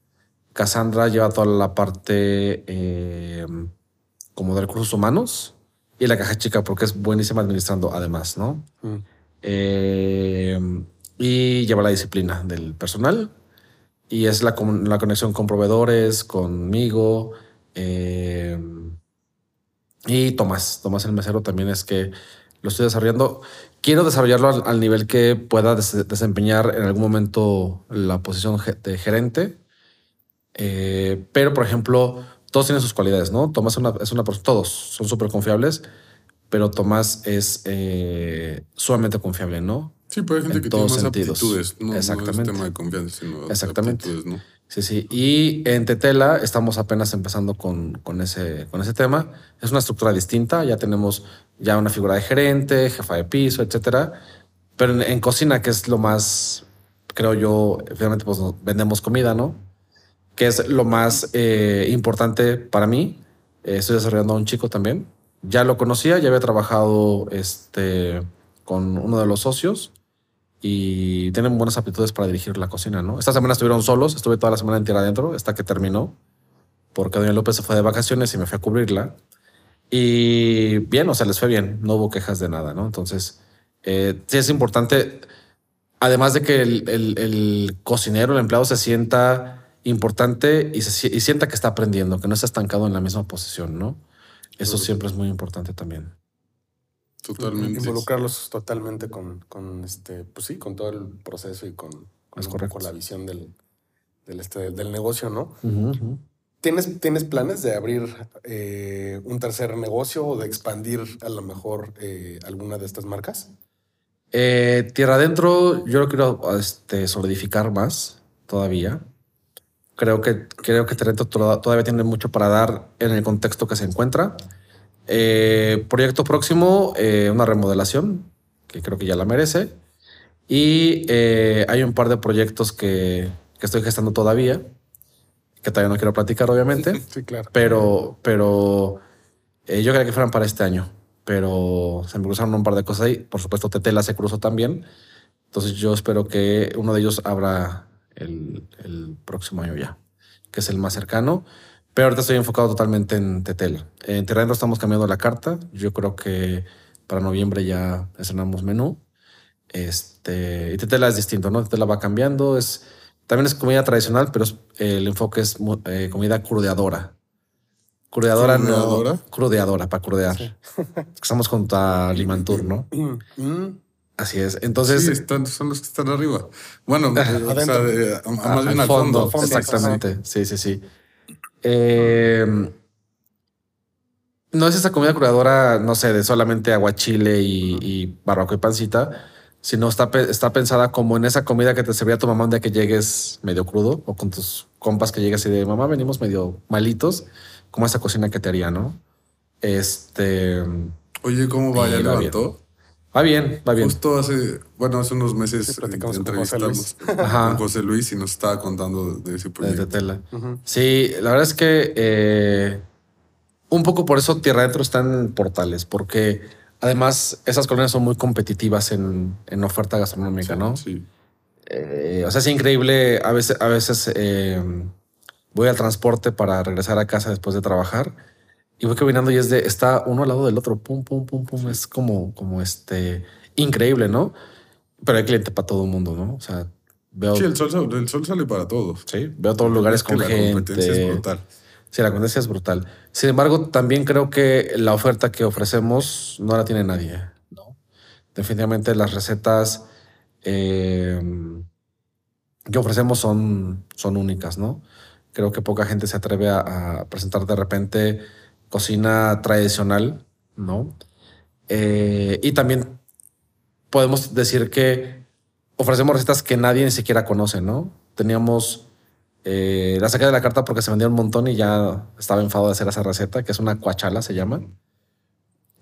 Cassandra lleva toda la parte eh, como de recursos humanos y la caja chica porque es buenísima administrando además, ¿no? Mm. Eh, y lleva la disciplina del personal y es la, la conexión con proveedores, conmigo, eh, y Tomás, Tomás el mesero también es que lo estoy desarrollando. Quiero desarrollarlo al, nivel que pueda desempeñar en algún momento la posición de gerente. Eh, pero, por ejemplo, todos tienen sus cualidades, ¿no? Tomás es una, es una persona, todos son súper confiables, pero Tomás es eh, sumamente confiable, ¿no? Sí, pero hay gente que tiene más sentidos. aptitudes, no, Exactamente. No es tema de confianza, sino Exactamente. ¿no? Sí, sí. Y en Tetela estamos apenas empezando con, con, ese, con ese tema. Es una estructura distinta. Ya tenemos ya una figura de gerente, jefa de piso, etcétera. Pero en, cocina, que es lo más, creo yo, finalmente pues vendemos comida, ¿no? Que es lo más eh, importante para mí. Eh, estoy desarrollando a un chico también. Ya lo conocía, ya había trabajado este, con uno de los socios y tienen buenas aptitudes para dirigir la cocina, ¿no? Esta semana estuvieron solos, estuve toda la semana en tierra adentro, hasta que terminó, porque Doña López se fue de vacaciones y me fui a cubrirla. Y bien, o sea, les fue bien, no hubo quejas de nada, ¿no? Entonces, eh, sí es importante, además de que el, cocinero, el empleado se sienta importante y, se, y sienta que está aprendiendo, que no está estancado en la misma posición, ¿no? Eso siempre es muy importante también. Totalmente. Involucrarlos totalmente con, con, este, pues sí, con todo el proceso y con, con, la visión del, del, este, del negocio, ¿no? ¿Tienes, ¿Tienes planes de abrir eh, un tercer negocio o de expandir a lo mejor eh, alguna de estas marcas? Eh, tierra Adentro, yo lo quiero este, solidificar más todavía. Creo que, creo que Tierra todavía tiene mucho para dar en el contexto que se encuentra. Eh, proyecto próximo, eh, una remodelación, que creo que ya la merece. Y eh, hay un par de proyectos que, que, estoy gestando todavía, que todavía no quiero platicar, obviamente. (laughs) Sí, claro. Pero, pero Eh, yo quería que fueran para este año, pero se me cruzaron un par de cosas ahí. Por supuesto, Tetela se cruzó también. Entonces yo espero que uno de ellos abra el, el próximo año ya, que es el más cercano. Pero ahorita estoy enfocado totalmente en Tetela. En Terreno estamos cambiando la carta. Yo creo que para noviembre ya estrenamos menú. Este, y Tetela es distinto, ¿no? Tetela va cambiando. Es, también es comida tradicional, pero es- el enfoque es eh, comida crudeadora. Crudeadora, ¿Crudeadora? no. Crudeadora, para crudear. (laughs) Estamos junto a Limantur, ¿no? Mm, Así es. Entonces, sí, están, son los que están arriba. Bueno, (laughs) o sea, Adentro. de- a- a- Ah, más bien al al fondo. fondo, Exactamente. Sí, sí, sí. Eh, no es esa comida curadora, no sé, de solamente aguachile y, y barbacoa y pancita, sino está, está pensada como en esa comida que te servía tu mamá un día que llegues medio crudo o con tus compas que llegues y de mamá venimos medio malitos, como esa cocina que te haría, ¿no? Este Oye, ¿cómo va? ¿Ya levantó? Va bien, va bien. Justo hace, bueno, hace unos meses Sí, platicamos eh, con José entrevistamos (laughs) Ajá. con José Luis y nos estaba contando de ese de proyecto. Tetela. ujú. Sí, la verdad es que eh, un poco por eso Tierra Adentro están en portales, porque además esas colonias son muy competitivas en, en oferta gastronómica, ¿no? Sí. Eh, o sea, es increíble. A veces, a veces eh, voy al transporte para regresar a casa después de trabajar y voy caminando y es de está uno al lado del otro, pum, pum, pum, pum. Es como, como este increíble, ¿no? Pero hay cliente para todo el mundo, ¿no? O sea, veo, Sí, el sol, sale- el sol sale para todos. sí, veo todos los lugares Es que con la gente. competencia es brutal. Sí, la competencia es brutal. Sin embargo, también creo que la oferta que ofrecemos no la tiene nadie. ¿no? Definitivamente las recetas eh, que ofrecemos son, son únicas, ¿no? Creo que poca gente se atreve a, a presentar de repente cocina tradicional, ¿no? Eh, y también podemos decir que ofrecemos recetas que nadie ni siquiera conoce, ¿no? Teníamos eh, la saqué de la carta porque se vendía un montón y ya estaba enfadado de hacer esa receta, que es una cuachala, se llama.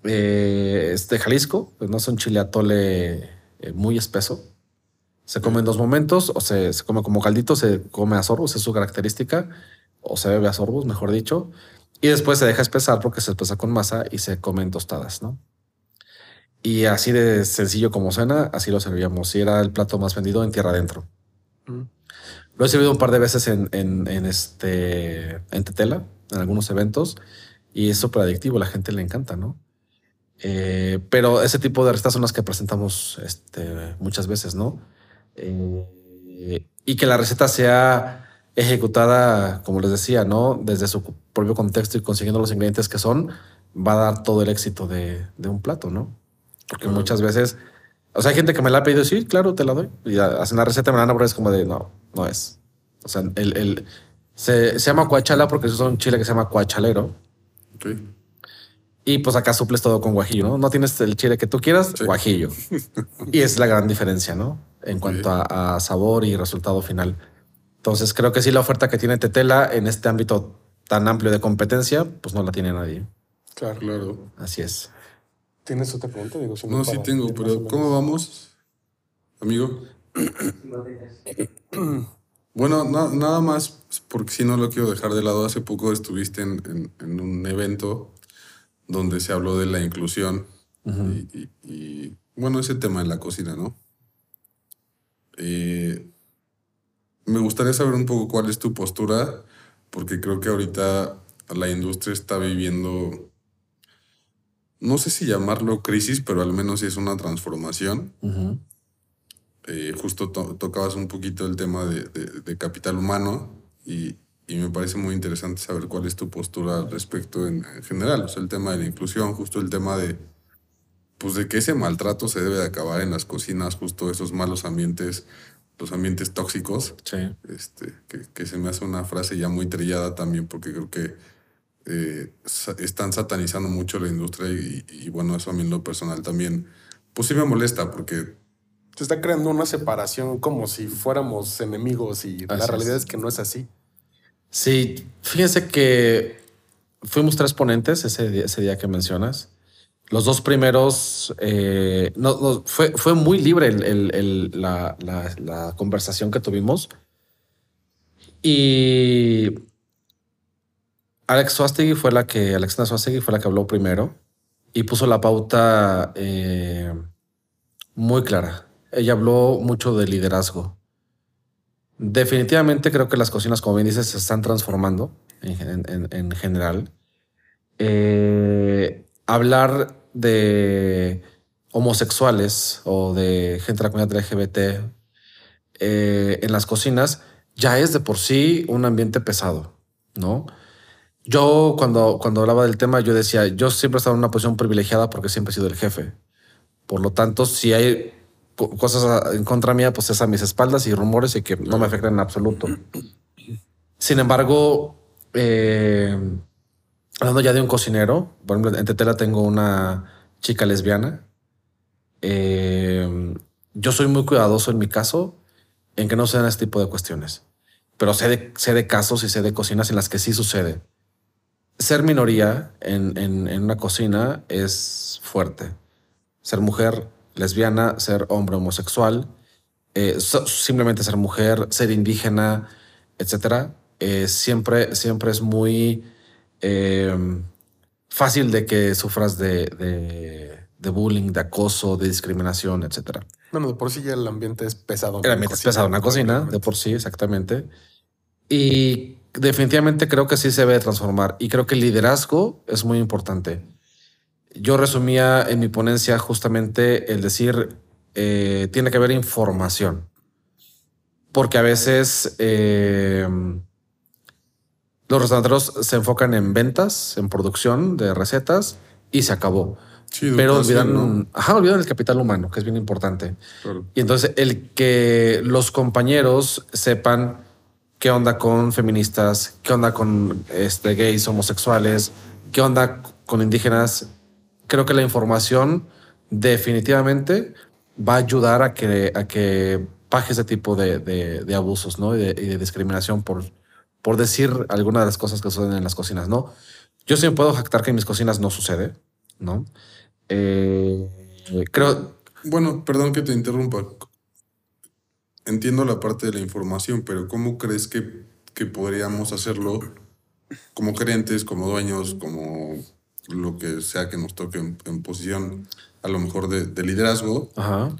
Eh, es de Jalisco, pues no es un chile atole eh, muy espeso. Se come en dos momentos, o se, se come como caldito, se come a sorbos, es su característica, o se bebe a sorbos, mejor dicho. Y después se deja espesar porque se espesa con masa y se come en tostadas, ¿no? Y así de sencillo como suena, así lo servíamos. Y era el plato más vendido en tierra adentro. Mm. Lo he servido un par de veces en, en, en este en Tetela, en algunos eventos, y es súper adictivo, la gente le encanta, ¿no? Eh, pero ese tipo de recetas son las que presentamos este, muchas veces, ¿no? Eh, y que la receta sea ejecutada, como les decía, ¿no? Desde su propio contexto y consiguiendo los ingredientes que son, va a dar todo el éxito de, de un plato, ¿no? Porque Claro. muchas veces, o sea, hay gente que me la ha pedido, sí, claro, te la doy. Y hacen la receta, me la dan probar, es como de, no, no es. O sea, el, el- se, se llama cuachala porque es un chile que se llama cuachalero. Y pues acá suples todo con guajillo, ¿no? No tienes el chile que tú quieras, Sí. guajillo. y es la gran diferencia, ¿no? En cuanto a, a sabor y resultado final. Entonces creo que sí la oferta que tiene Tetela en este ámbito tan amplio de competencia, pues no la tiene nadie. Claro. Claro. Así es. ¿Tienes otra pregunta? Digo, si No, sí tengo, pero. ¿cómo vamos, amigo? (clears throat) Bueno, na- nada más, porque si no lo quiero dejar de lado. Hace poco estuviste en, en- en un evento donde se habló de la inclusión y, y- y, bueno, ese tema en la cocina, ¿no? Eh, me gustaría saber un poco cuál es tu postura, porque creo que ahorita la industria está viviendo, no sé si llamarlo crisis, pero al menos es una transformación. Eh, justo to- tocabas un poquito el tema de, de- de capital humano y, y me parece muy interesante saber cuál es tu postura al respecto en, en general, o sea, el tema de la inclusión, justo el tema de, pues de que ese maltrato se debe de acabar en las cocinas, justo esos malos ambientes, los ambientes tóxicos, Sí. este, que, que se me hace una frase ya muy trillada también porque creo que eh, sa- están satanizando mucho la industria y, y bueno, eso a mí en lo personal también, pues sí me molesta porque Se está creando una separación como si fuéramos enemigos y la es. realidad es que no es así. Sí, fíjense que fuimos tres ponentes ese día, ese día que mencionas. Los dos primeros, eh, no, fue, fue muy libre la, conversación que tuvimos. Y Alex Swastegui fue la que, Alexandra Swastegui fue la que habló primero y puso la pauta eh, muy clara. Ella habló mucho de liderazgo. Definitivamente creo que las cocinas, como bien dices, se están transformando en, general. Eh, hablar de homosexuales o de gente de la comunidad LGBT eh, en las cocinas ya es de por sí un ambiente pesado, ¿no? Yo cuando, cuando hablaba del tema, yo decía, yo siempre he estado en una posición privilegiada porque siempre he sido el jefe. Por lo tanto, si hay cosas en contra mía, pues es a mis espaldas y rumores y que no me afectan en absoluto. Sin embargo, eh, hablando ya de un cocinero, por ejemplo, en Tetela tengo una chica lesbiana. Eh, yo soy muy cuidadoso en mi caso en que no se den este tipo de cuestiones, pero sé de, sé de casos y sé de cocinas en las que sí sucede. Ser minoría en, en una cocina es fuerte. Ser mujer lesbiana, ser hombre homosexual, eh, simplemente ser mujer, ser indígena, etcétera, eh, siempre, siempre es muy em, fácil de que sufras de, bullying, de acoso, de discriminación, etcétera. Bueno, de por sí ya el ambiente es pesado. El ambiente es pesado en la cocina, de por sí, exactamente. Y definitivamente creo que sí se debe transformar. Y creo que el liderazgo es muy importante yo resumía en mi ponencia justamente el decir, eh, tiene que haber información. Porque a veces eh, los restauranteros se enfocan en ventas, en producción de recetas y se acabó. Pero olvidan, olvidan el capital humano, que es bien importante. Y entonces el que los compañeros sepan qué onda con feministas, qué onda con este, gays, homosexuales, qué onda con indígenas, creo que la información definitivamente va a ayudar a que, a que baje ese tipo de, abusos ¿no? y, de, discriminación por, por decir algunas de las cosas que suceden en las cocinas. ¿no? Yo sí me puedo jactar que en mis cocinas no sucede. ¿no? Eh, creo. Bueno, perdón que te interrumpa. Entiendo la parte de la información, pero ¿cómo crees que, que podríamos hacerlo como gerentes, como dueños, como lo que sea que nos toque en, posición a lo mejor de, liderazgo. Ajá.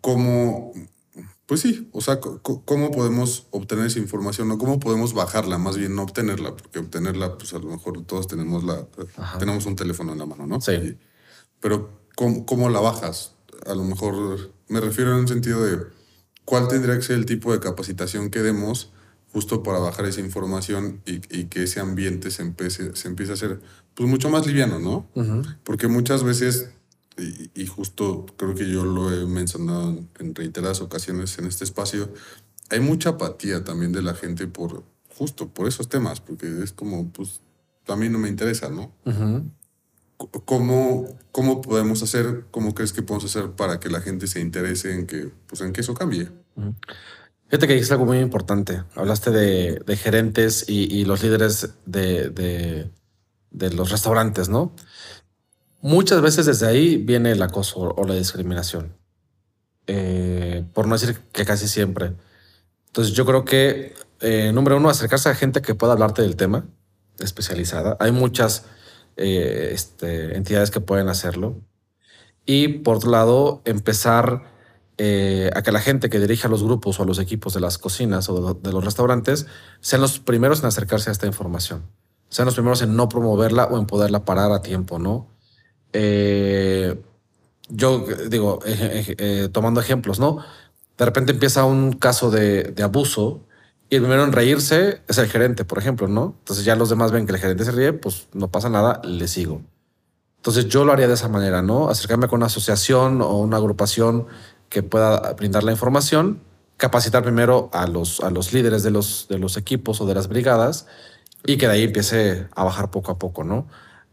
¿Cómo, pues sí, o sea, ¿cómo podemos obtener esa información o cómo podemos bajarla, más bien no obtenerla? Porque obtenerla, pues a lo mejor todos tenemos, la, tenemos un teléfono en la mano, ¿no? Sí. pero ¿cómo, ¿cómo la bajas? A lo mejor me refiero en un sentido de cuál tendría que ser el tipo de capacitación que demos justo para bajar esa información y, que ese ambiente se empiece, se empiece a hacer pues mucho más liviano, ¿no? Porque muchas veces, y, justo creo que yo lo he mencionado en reiteradas ocasiones en este espacio, hay mucha apatía también de la gente por justo por esos temas, porque es como, pues, a mí no me interesa, ¿no? ¿Cómo, ¿Cómo podemos hacer, cómo crees que podemos hacer para que la gente se interese en que, pues, en que eso cambie? Fíjate que dijiste algo muy importante. Hablaste de, gerentes y, los líderes de, los restaurantes, ¿no? Muchas veces desde ahí viene el acoso o la discriminación. Eh, por no decir que casi siempre. Entonces yo creo que, eh, número uno, acercarse a gente que pueda hablarte del tema especializada. Hay muchas eh, este, entidades que pueden hacerlo. Y por otro lado, empezar eh, a que la gente que dirige a los grupos o a los equipos de las cocinas o de, los restaurantes sean los primeros en acercarse a esta información, sean los primeros en no promoverla o en poderla parar a tiempo, ¿no? Eh, yo digo, eh, tomando ejemplos, ¿no? De repente empieza un caso de, abuso y el primero en reírse es el gerente, por ejemplo, ¿no? Entonces ya los demás ven que el gerente se ríe, pues no pasa nada, le sigo. Entonces yo lo haría de esa manera, ¿no? Acercarme con una asociación o una agrupación que pueda brindar la información, capacitar primero a los, a los líderes de los, de los equipos o de las brigadas y que de ahí empiece a bajar poco a poco, ¿no?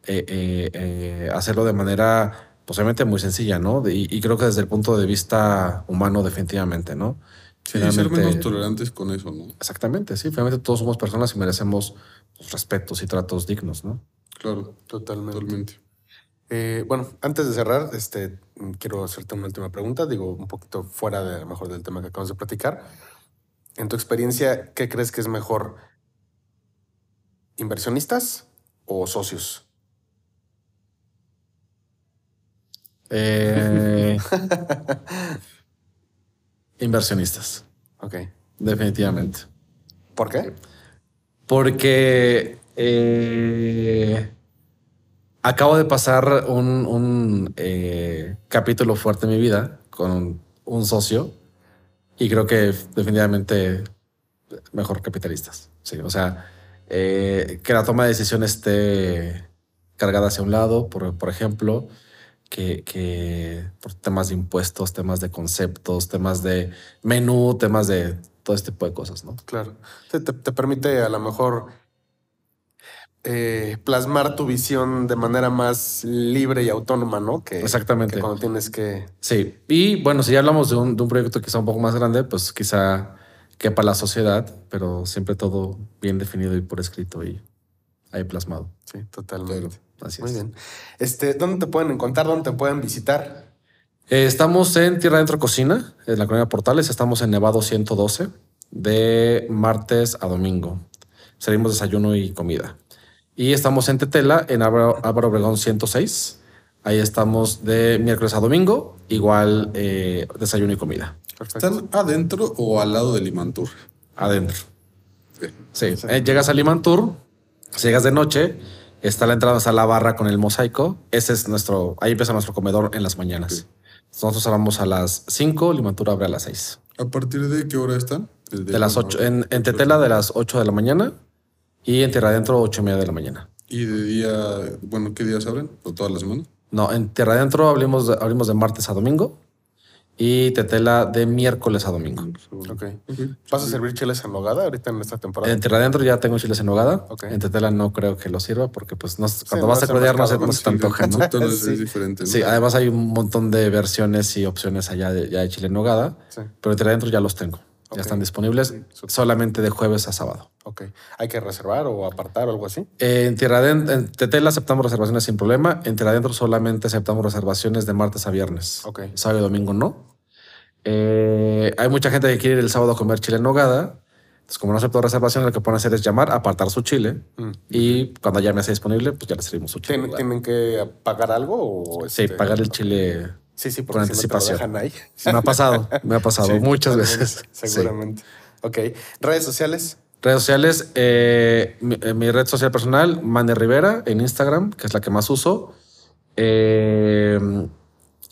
Eh, eh, eh, hacerlo de manera posiblemente muy sencilla, ¿no? Y, creo que desde el punto de vista humano definitivamente, ¿no? Sí, ser menos tolerantes con eso, ¿no? Exactamente, sí. Finalmente todos somos personas y merecemos pues, respetos y tratos dignos, ¿no? Claro, totalmente. totalmente. Eh, bueno, antes de cerrar, este, quiero hacerte una última pregunta, digo, un poquito fuera de lo mejor del tema que acabamos de platicar. En tu experiencia, ¿qué crees que es mejor? ¿Inversionistas o socios? Eh, (laughs) inversionistas, Ok. definitivamente. ¿Por qué? Porque eh, acabo de pasar un, un, eh, capítulo fuerte en mi vida con un socio y creo que definitivamente mejor capitalistas. Sí, o sea, eh, que la toma de decisiones esté cargada hacia un lado, por, por ejemplo, que, que por temas de impuestos, temas de conceptos, temas de menú, temas de todo este tipo de cosas, ¿no? Claro. Te, te- te permite a lo mejor eh, plasmar tu visión de manera más libre y autónoma, ¿no? Que, Exactamente. que cuando tienes que. Sí, y bueno, si ya hablamos de un, de un proyecto quizá un poco más grande, pues quizá quepa la sociedad, pero siempre todo bien definido y por escrito y ahí plasmado. Sí, totalmente. Así Muy es. bien. Este, ¿Dónde te pueden encontrar? ¿Dónde te pueden visitar? Eh, estamos en Tierra Dentro Cocina, en la colonia Portales. Estamos en Nevado 112, de martes a domingo. Servimos desayuno y comida. Y estamos en Tetela, en Álvaro, Obregón 106. Ahí estamos de miércoles a domingo, igual eh, desayuno y comida. Perfecto. ¿Están adentro o al lado del Imantur? Adentro. Sí. Sí, eh, llegas al Limantur, si llegas de noche, está la entrada hasta la barra con el mosaico. Ese es nuestro, ahí empieza nuestro comedor en las mañanas. Nosotros cerramos a las 5, Limantur abre a las 6. ¿A partir de qué hora están? Desde De las 8, en, en Tetela de las 8 de la mañana y en Tierra Adentro 8 y media de la mañana. ¿Y de día, bueno, qué días abren? ¿O toda la semana? No, en Tierra Adentro abrimos de, abrimos de martes a domingo y Tetela de miércoles a domingo. Ok. ¿Vas a servir chiles en nogada ahorita en esta temporada? En Tierra Adentro ya tengo chiles en nogada. Ok. En Tetela no creo que lo sirva porque pues no, cuando vas a crudear no se, no se te antoja, ¿no? Todo es, (laughs) Sí. es diferente. ¿no? Sí, además hay un montón de versiones y opciones allá de, ya de chile en nogada, Sí. pero entre adentro ya los tengo. Ok. Ya están disponibles solamente de jueves a sábado. Ok. ¿Hay que reservar o apartar o algo así? Eh, En Tierra en Tetela aceptamos reservaciones sin problema. En Tierra Adentro solamente aceptamos reservaciones de martes a viernes. Ok. Sábado y domingo no. Eh, hay mucha gente que quiere ir el sábado a comer chile en nogada. Entonces, como no acepto reservación, lo que pueden hacer es llamar, apartar su chile Mm. y cuando ya me sea disponible, pues ya le servimos su chile. en ¿Tienen, tienen que pagar algo o Sí, este, pagar el chile Sí, sí, con porque no lo anticipación. dejan ahí. Me ha pasado, me ha (laughs) pasado (laughs) Sí, muchas seguramente, veces. Sí. Seguramente. Ok. ¿Redes sociales? Redes sociales, eh, mi, eh, mi red social personal, Mane Rivera, en Instagram, que es la que más uso. Eh,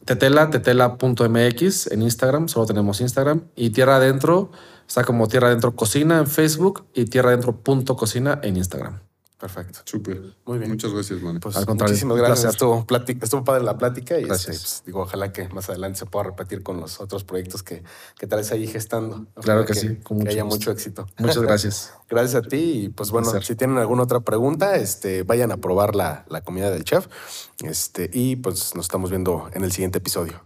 tetela, tetela.mx en Instagram, solo tenemos Instagram. Y Tierra Adentro, está como Tierra Adentro Cocina en Facebook y Tierra Adentro.cocina en Instagram. Perfecto. Súper. Muy bien. Muchas gracias, man. Pues Al contrario, muchísimas gracias. Estuvo, plática- estuvo padre la plática y este, pues, digo, ojalá que más adelante se pueda repetir con los otros proyectos que, que traes ahí gestando. Claro que sí, con que mucho haya gusto. mucho éxito. Muchas gracias. (laughs) Gracias a ti y pues bueno, si tienen alguna otra pregunta, este, vayan a probar la, la comida del chef este, y pues nos estamos viendo en el siguiente episodio.